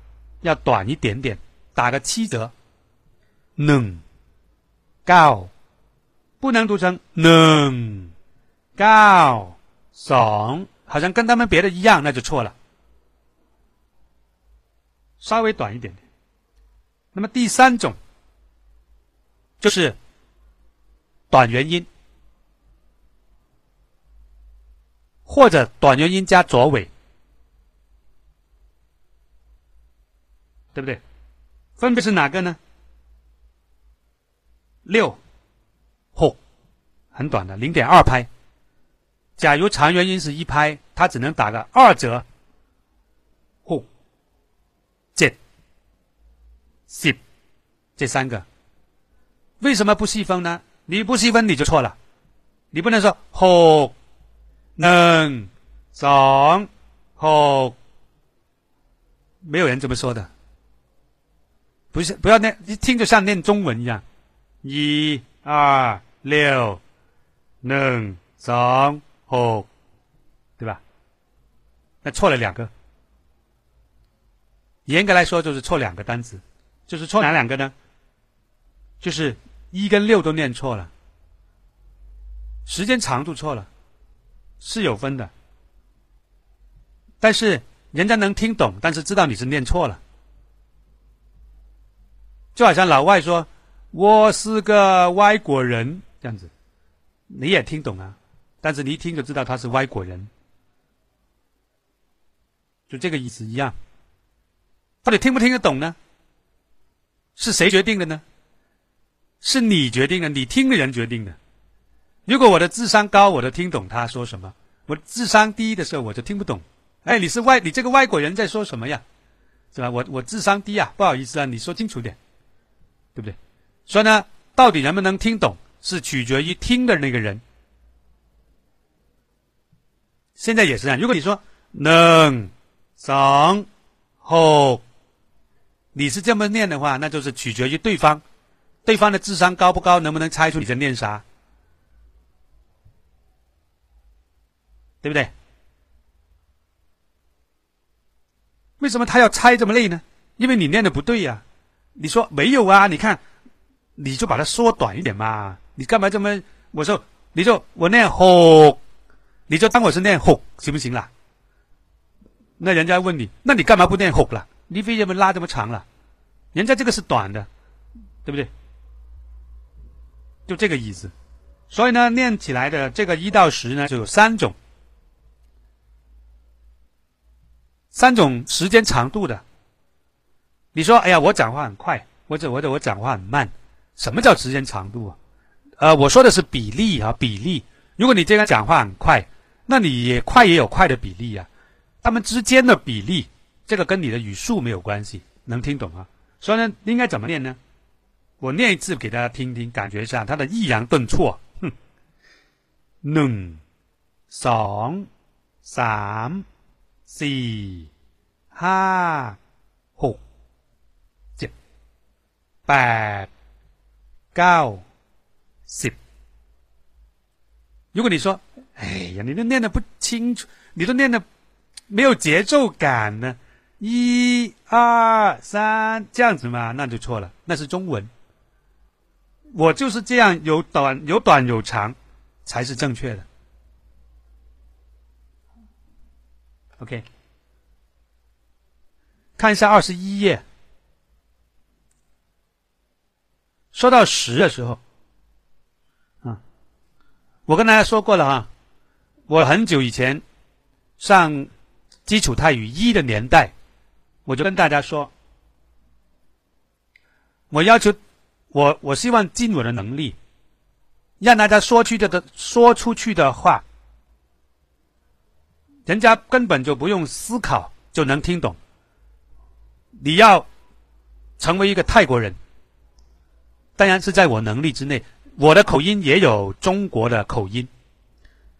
要短一点点，打个七折。冷高。不能读成冷高。怂，好像跟他们别的一样，那就错了，稍微短一点点。那么第三种就是。短元音或者短元音加左尾对不对？分别是哪个呢？六或很短的零点二拍。假如长元音是一拍它只能打个二折。或这 c 这三个。为什么不细分呢？你不细分你就错了，你不能说嚯、能、上、嚯，没有人这么说的。不是，不要念，一听就像念中文一样。一、二、六、能、上、嚯，对吧？那错了两个。严格来说，就是错两个单词，就是错哪两个呢？就是一跟六都念错了，时间长度错了，是有分的。但是人家能听懂，但是知道你是念错了。就好像老外说“我是个外国人”这样子，你也听懂啊，但是你一听就知道他是外国人，就这个意思一样。到底听不听得懂呢？是谁决定的呢？是你决定的，你听的人决定的。如果我的智商高，我都听懂他说什么；我智商低的时候，我就听不懂。哎，你是外，你这个外国人在说什么呀？是吧？我我智商低啊，不好意思啊，你说清楚点。对不对？所以呢，到底能不能听懂，是取决于听的那个人。现在也是这样。如果你说能、上、后，你是这么念的话，那就是取决于对方，对方的智商高不高，能不能猜出你在念啥，对不对？为什么他要猜这么累呢？因为你念的不对呀。你说没有啊？你看，你就把它缩短一点嘛。你干嘛这么？我说，你就我念吼，你就当我是念吼，行不行啦？那人家问你，那你干嘛不念吼了？你为什么拉这么长了？人家这个是短的，对不对？就这个意思。所以呢，念起来的这个一到十呢，就有三种，三种时间长度的。你说：“哎呀，我讲话很快，或者或者我讲话很慢，什么叫时间长度啊？呃，我说的是比例啊，比例。如果你这个讲话很快，那你也快也有快的比例啊。他们之间的比例，这个跟你的语速没有关系，能听懂啊？所以呢，应该怎么念呢？我念一次给大家听听，感觉一下它的抑扬顿挫。哼，能、上、三、四、哈。”八、九、十。如果你说：“哎呀，你都念的不清楚，你都念的没有节奏感呢。”一、二、三，这样子嘛，那就错了。那是中文。我就是这样，有短有短有长，才是正确的。OK，看一下二十一页。说到十的时候，啊，我跟大家说过了哈，我很久以前上基础泰语一的年代，我就跟大家说，我要求我我希望尽我的能力，让大家说去的的说出去的话，人家根本就不用思考就能听懂。你要成为一个泰国人。当然是在我能力之内，我的口音也有中国的口音，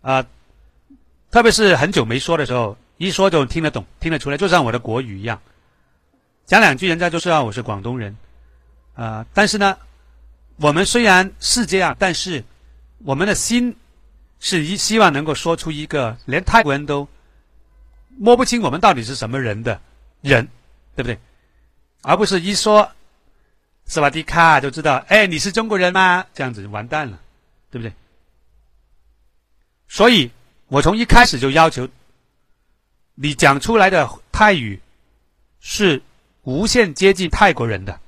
啊，特别是很久没说的时候，一说就听得懂，听得出来，就像我的国语一样，讲两句人家就知道我是广东人，啊，但是呢，我们虽然是这样，但是我们的心是一希望能够说出一个连泰国人都摸不清我们到底是什么人的人，对不对？而不是一说。斯瓦迪卡就知道，哎，你是中国人吗？这样子就完蛋了，对不对？所以我从一开始就要求你讲出来的泰语是无限接近泰国人的，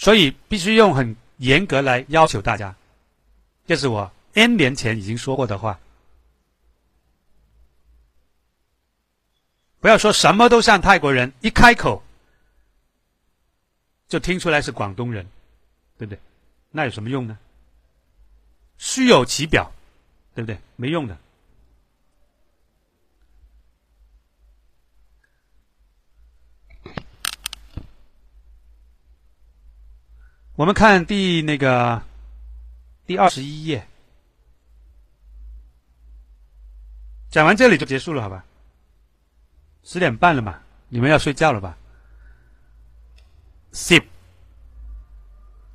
所以必须用很严格来要求大家。这是我 N 年前已经说过的话。不要说什么都像泰国人，一开口就听出来是广东人，对不对？那有什么用呢？虚有其表，对不对？没用的。我们看第那个第二十一页，讲完这里就结束了，好吧？十点半了嘛，你们要睡觉了吧？Sip，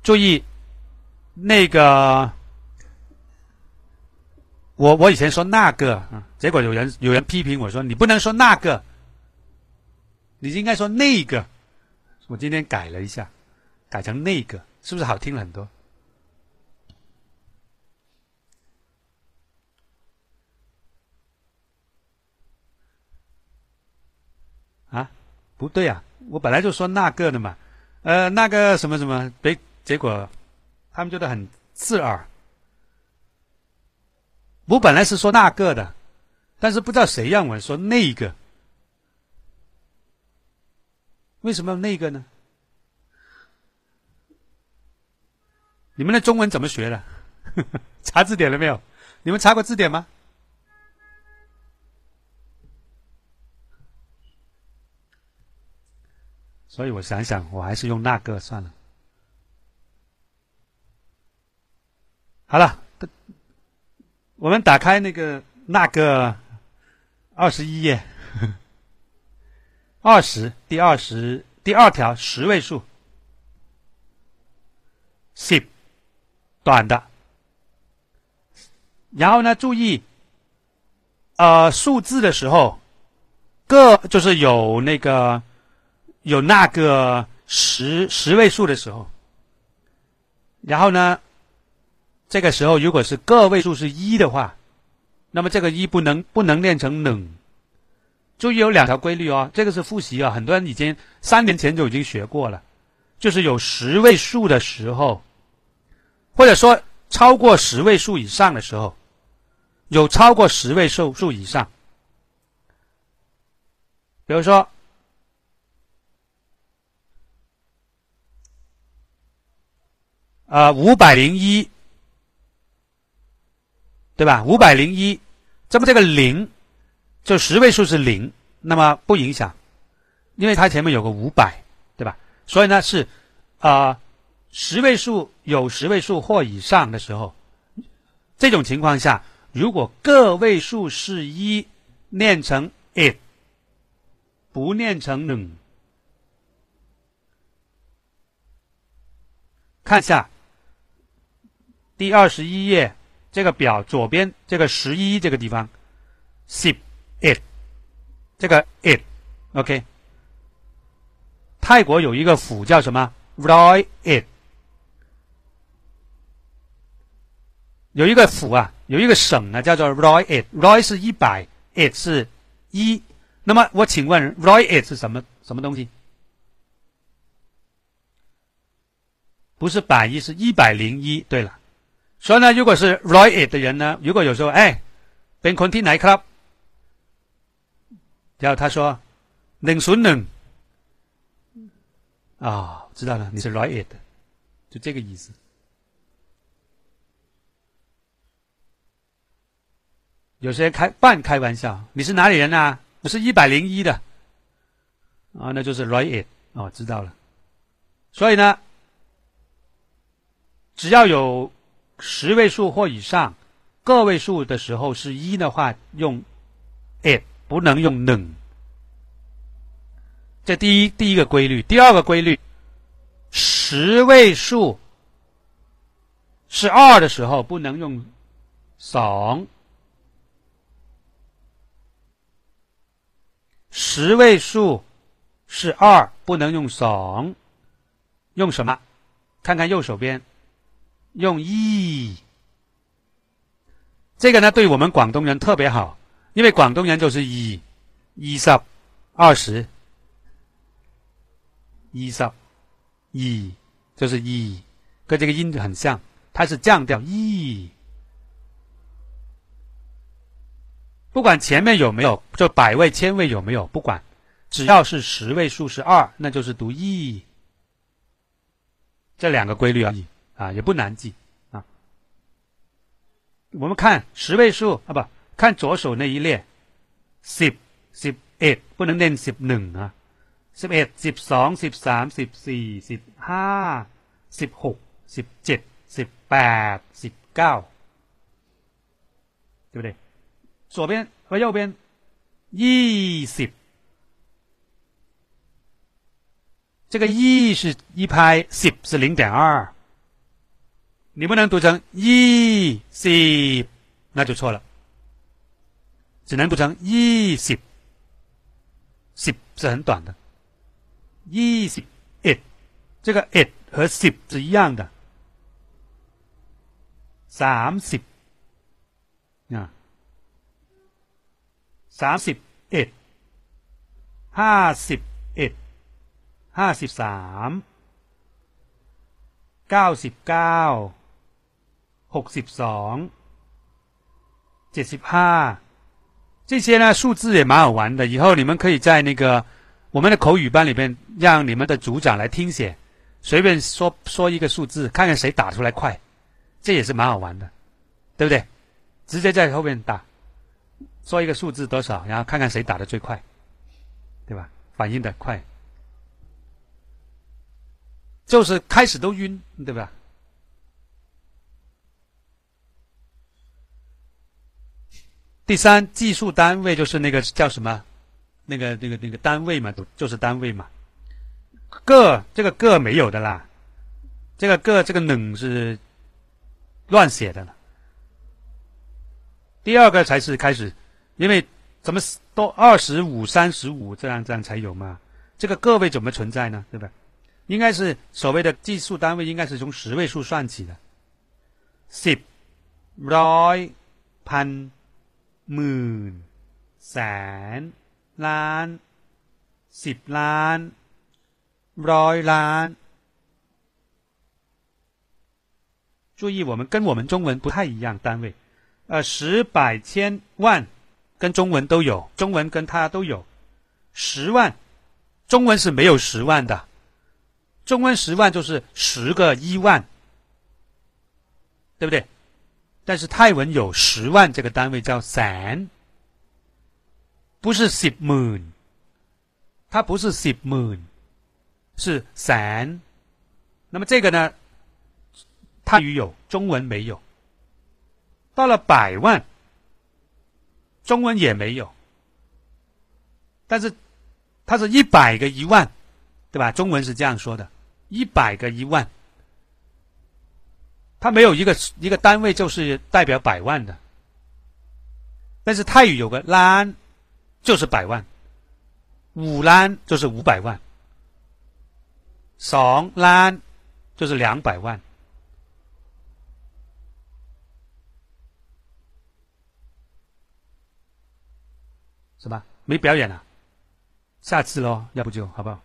注意那个，我我以前说那个啊，结果有人有人批评我说你不能说那个，你应该说那个。我今天改了一下，改成那个。是不是好听了很多？啊，不对呀，我本来就说那个的嘛，呃，那个什么什么，别结果他们觉得很刺耳。我本来是说那个的，但是不知道谁让我说那个，为什么那个呢？你们的中文怎么学的？查字典了没有？你们查过字典吗？所以我想想，我还是用那个算了。好了，我们打开那个那个二十一页，二十第二十第二条十位数，sip。短的，然后呢？注意，呃，数字的时候，个就是有那个有那个十十位数的时候，然后呢，这个时候如果是个位数是一的话，那么这个一不能不能练成冷。注意有两条规律哦，这个是复习啊，很多人已经三年前就已经学过了，就是有十位数的时候。或者说超过十位数以上的时候，有超过十位数数以上，比如说，啊，五百零一，对吧？五百零一，这么这个零，就十位数是零，那么不影响，因为它前面有个五百，对吧？所以呢是，啊。十位数有十位数或以上的时候，这种情况下，如果个位数是一，念成 it，不念成 n。看下第二十一页这个表左边这个十一这个地方，sip it，这个 it，OK。泰国有一个府叫什么？roy it。有一个府啊，有一个省呢，叫做 Roy It，Roy 是一百，It 是一。那么我请问，Roy It 是什么什么东西？不是百一，是一百零一。对了，所以呢，如果是 Roy It 的人呢，如果有时候哎，เป็นคนที่ไหนครับ？然后他说冷损冷啊，知道了，你是 Roy It，就这个意思。 有些开半开玩笑，你是哪里人啊？我是一百零一的，啊，那就是 right it 哦，知道了。所以呢，只要有十位数或以上个位数的时候是一的话，用 it 不能用 n 这第一第一个规律，第二个规律，十位数是二的时候不能用 song。十位数是二，不能用怂，用什么？看看右手边，用一。这个呢，对我们广东人特别好，因为广东人就是一，一十，二十，一十，一就是一，跟这个音很像，它是降调一。不管前面有没有，就百位、千位有没有，不管，只要是十位数是二，那就是读 e。这两个规律而已啊，也不难记啊。我们看十位数啊，不看左手那一列，sip sip eight 不能念 sip นึ่ง啊，sip eight sip สอง sip สาม sip สี่ sip ห้า sip หก sip เจ็ด sip แปด sip เก้า对不对？ 左边和右边，一十，这个一是一拍，十是零点二，你不能读成一十，那就错了，只能读成一十，十是很短的，一十 it，这个 it 和十是一样的，三十。啊。สามสิบเอ็ดห้าสิบเอ็ดห้าสิบสามเก้าสิบเก้าหกสิบสองเจ็ดสิบห้า这些呢数字也蛮好玩的，以后你们可以在那个我们的口语班里边，让你们的组长来听写，随便说说一个数字，看看谁打出来快，这也是蛮好玩的，对不对？直接在后面打。 说一个数字多少，然后看看谁打的最快，对吧？反应的快，就是开始都晕，对吧？第三，计数单位就是那个叫什么？那个、那个、那个单位嘛，就是单位嘛。个这个个没有的啦，这个个这个冷是乱写的了。第二个才是开始。因为怎么都二十五、三十五这样这样才有嘛？这个个位怎么存在呢？对吧？应该是所谓的计数单位，应该是从十位数算起的。十、ร้อย、พัน、หมื่น、แสน、ล้าน、สิบล้าน、ร้อยล้าน。注意，我们跟我们中文不太一样，单位，呃，十、百、千、万。 跟中文都有，中文跟它都有十万，中文是没有十万的，中文十万就是十个一万，对不对？但是泰文有十万这个单位叫 san，不是 sip moon，它不是 sip moon，是 san。那么这个呢，泰语有，中文没有。到了百万。中文也没有，但是它是一百个一万，对吧？中文是这样说的，一百个一万，它没有一个一个单位就是代表百万的。但是泰语有个兰，就是百万，五兰就是五百万，ส兰就是两百万。是吧？没表演了，下次喽，要不就好不好？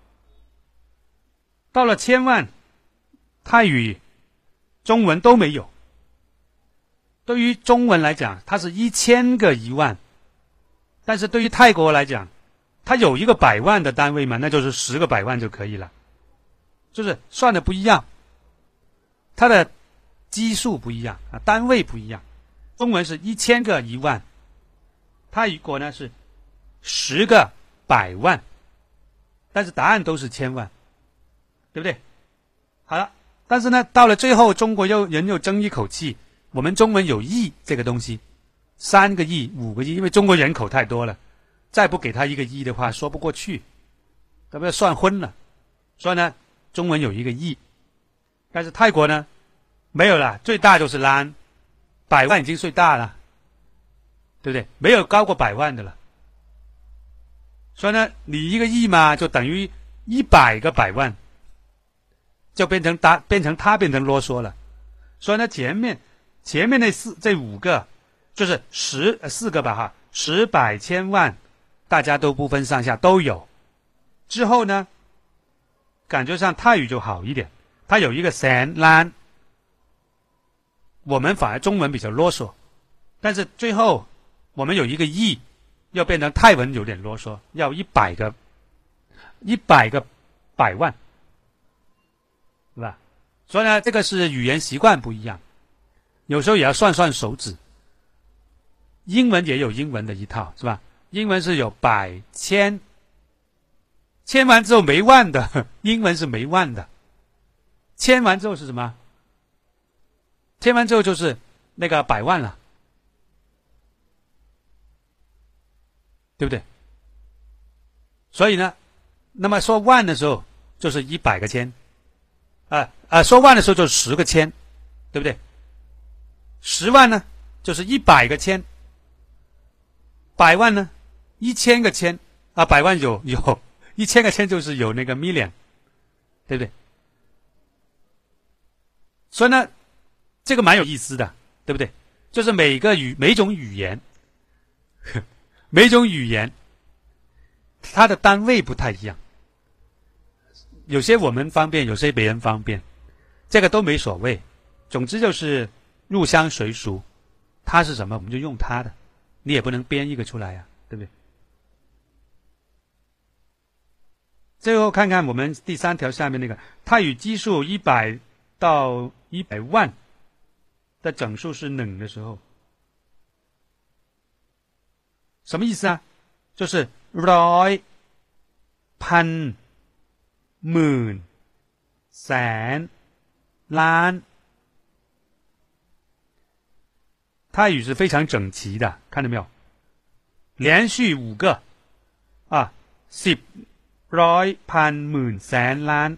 到了千万，泰语、中文都没有。对于中文来讲，它是一千个一万；但是对于泰国来讲，它有一个百万的单位嘛，那就是十个百万就可以了，就是算的不一样，它的基数不一样啊，单位不一样。中文是一千个一万，泰语国呢是。十个百万，但是答案都是千万，对不对？好了，但是呢，到了最后，中国又人又争一口气。我们中文有亿这个东西，三个亿、五个亿，因为中国人口太多了，再不给他一个亿的话，说不过去，都要算昏了。所以呢，中文有一个亿，但是泰国呢，没有了，最大就是兰，百万已经最大了，对不对？没有高过百万的了。所以呢，你一个亿嘛，就等于一百个百万，就变成他变成他变成啰嗦了。所以呢，前面前面那四这五个就是十四个吧哈，十百千万，大家都不分上下都有。之后呢，感觉上泰语就好一点，它有一个 san lan，我们反而中文比较啰嗦，但是最后我们有一个亿，要变成泰文有点啰嗦，要一百个，一百个百万，是吧？所以呢，这个是语言习惯不一样，有时候也要算算手指。英文也有英文的一套，是吧？英文是有百千，千完之后没万的，英文是没万的。千完之后是什么？千完之后就是那个百万了，对不对？所以呢，那么说万的时候就是一百个千，啊啊，说万的时候就是十个千，对不对？十万呢就是一百个千。百万呢？一千个千啊，百万有有一千个千就是有那个 million，对不对？所以呢，这个蛮有意思的，对不对？就是每个语每种语言，每种语言，它的单位不太一样。有些我们方便，有些别人方便，这个都没所谓。总之就是入乡随俗，它是什么我们就用它的。你也不能编一个出来呀，对不对？最后看看我们第三条下面那个它与基数一百到一百万的整数是冷的时候，什么意思啊？就是 roi pan moon san lan。泰语是非常整齐的，看到没有？连续五个啊，sip roi pan moon san lan，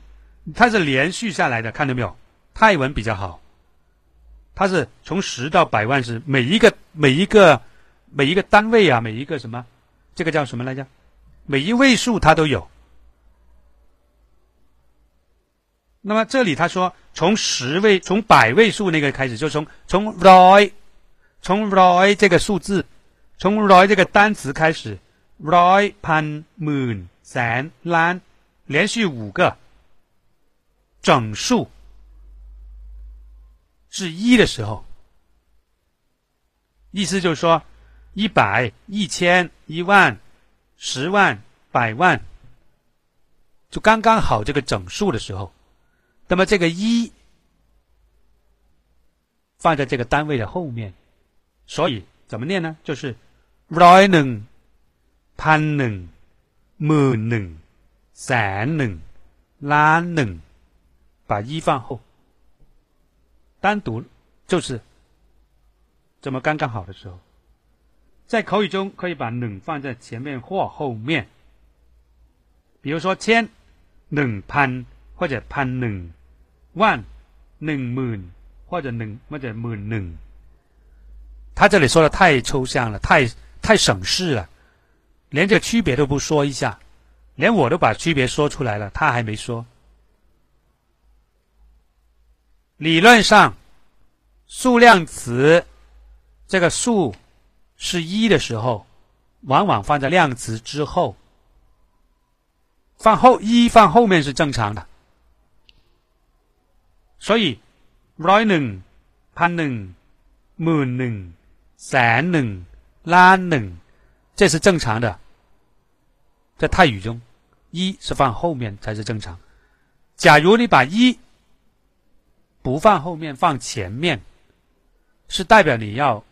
它是连续下来的，看到没有？泰文比较好，它是从十到百万是每一个每一个每一个单位啊，每一个什么？这个叫什么来着？每一位数它都有。那么这里他说从十位从百位数那个开始，就从从 roy，。从 Roy 这个数字，从 Roy 这个单词开始，Roy Pan Moon 三 Lan 连续五个整数是一的时候，意思就是说一百、一千、一万、十万、百万，就刚刚好这个整数的时候，那么这个一放在这个单位的后面。所以怎么念呢？就是 r o i n e n p a n e n m o n e n s a n e n l a n e n ”，把一放后，单独就是这么刚刚好的时候，在口语中可以把“能”放在前面或后面。比如说千能 pan 或者 pan 能万能 moon 或者能或者 moon。他这里说的太抽象了，太太省事了，连这个区别都不说一下，连我都把区别说出来了，他还没说。理论上，数量词这个数是一的时候，往往放在量词之后，放后一放后面是正常的。所以，roi 能，pan 能，moon 能。三能拉能，这是正常的。在泰语中，一是放后面才是正常。假如你把一不放后面，放前面，是代表你要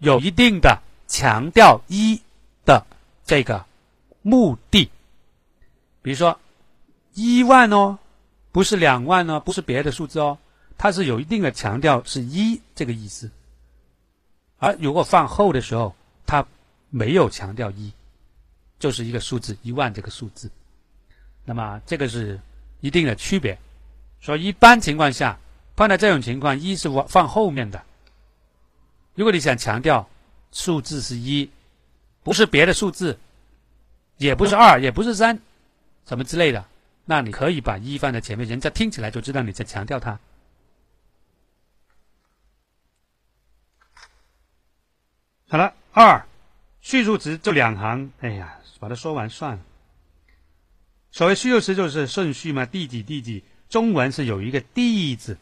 有一定的强调一的这个目的。比如说一万哦，不是两万哦，不是别的数字哦，它是有一定的强调，是一这个意思。而如果放后的时候，它没有强调一，就是一个数字一万这个数字，那么这个是一定的区别。所以一般情况下，碰到这种情况，一是放后面的。如果你想强调数字是一，不是别的数字，也不是二，也不是三，什么之类的，那你可以把一放在前面，人家听起来就知道你在强调它。好了，二叙述词就两行，哎呀，把它说完算了。所谓叙述词就是顺序嘛，第几第几。中文是有一个“第”字，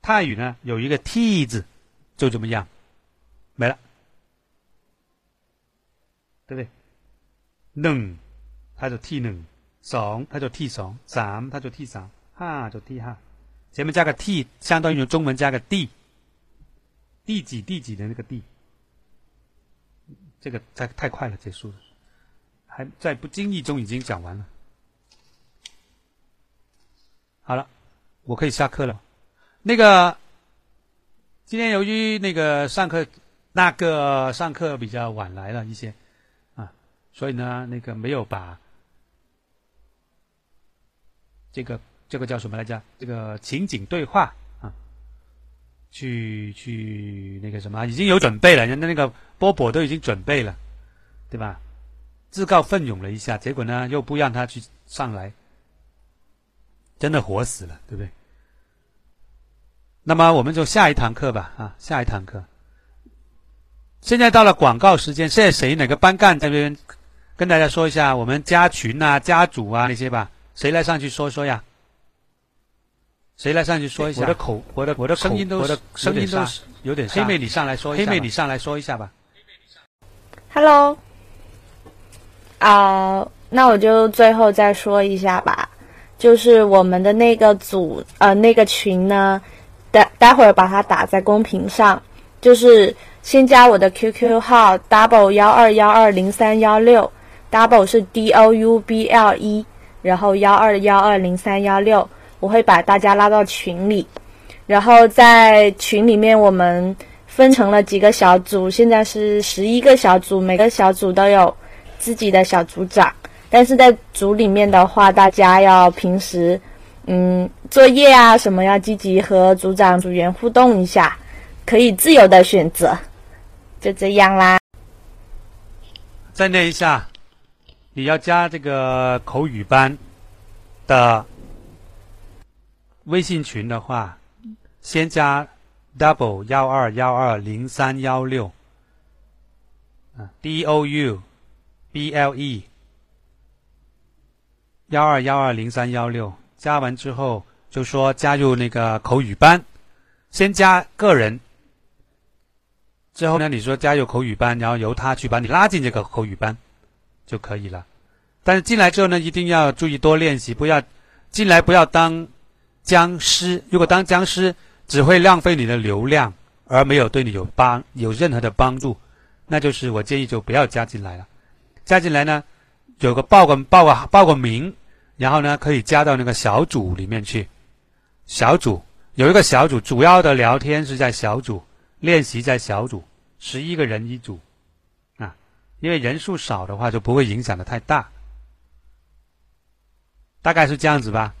泰语呢有一个 “t” 字，就这么样，没了。 对不对？ห它就 t หนึ่它就 t ส它就 t 三就 t ห้前面加个 t，相当于用中文加个 d，第几第几的那个 d，这个太太快了，结束了，还在不经意中已经讲完了。好了，我可以下课了。那个今天由于那个上课 那个上课比较晚来了一些啊，所以呢，那个没有把这个这个叫什么来着？这个情景对话啊，去去那个什么，已经有准备了，人家那个波波都已经准备了，对吧？自告奋勇了一下，结果呢，又不让他去上来。真的活死了，对不对？那么我们就下一堂课吧，啊，下一堂课。现在到了广告时间，现在谁哪个班干这边跟大家说一下，我们加群啊、加组啊那些吧，谁来上去说说呀？谁来上去说一下？我的口，我的我的声音都我的声音都有点黑妹，你上来说一下。黑妹，你上来说一下吧。Hello，啊，那我就最后再说一下吧。就是我们的那个组，呃，那个群呢，待待会儿把它打在公屏上。就是先加我的 QQ 号 double 幺二幺二零三幺六，double 是 D O U B L E，然后幺二幺二零三幺六，我会把大家拉到群里。然后在群里面，我们分成了几个小组，现在是十一个小组，每个小组都有自己的小组长。但是在组里面的话，大家要平时，嗯，作业啊什么要积极和组长、组员互动一下，可以自由的选择，就这样啦。再念一下，你要加这个口语班的微信群的话，先加 double 幺二幺二零三幺六，啊，D O U B L E。幺二幺二零三幺六，加完之后就说加入那个口语班，先加个人，之后呢，你说加入口语班，然后由他去把你拉进这个口语班就可以了。但是进来之后呢，一定要注意多练习，不要进来不要当僵尸。如果当僵尸，只会浪费你的流量，而没有对你有帮有任何的帮助，那就是我建议就不要加进来了。加进来呢？有个报个报个报个名，然后呢可以加到那个小组里面去。小组有一个小组，主要的聊天是在小组，练习在小组，十一个人一组啊。因为人数少的话就不会影响的太大，大概是这样子吧。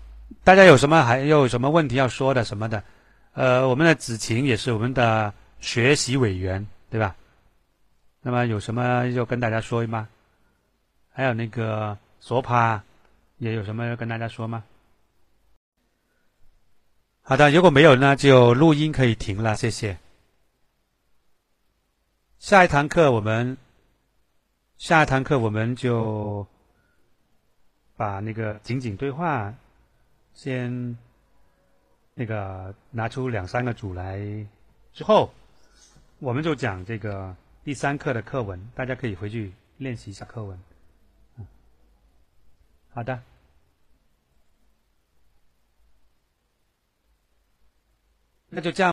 大家有什么还有什么问题要说的什么的？呃，我们的子晴也是我们的学习委员，对吧？那么有什么要跟大家说吗？还有那个索帕，也有什么要跟大家说吗？好的，如果没有呢，就录音可以停了，谢谢。下一堂课我们，下一堂课我们就把那个情景对话先那个拿出两三个组来，之后我们就讲这个第三课的课文，大家可以回去练习一下课文。好的，那就这样。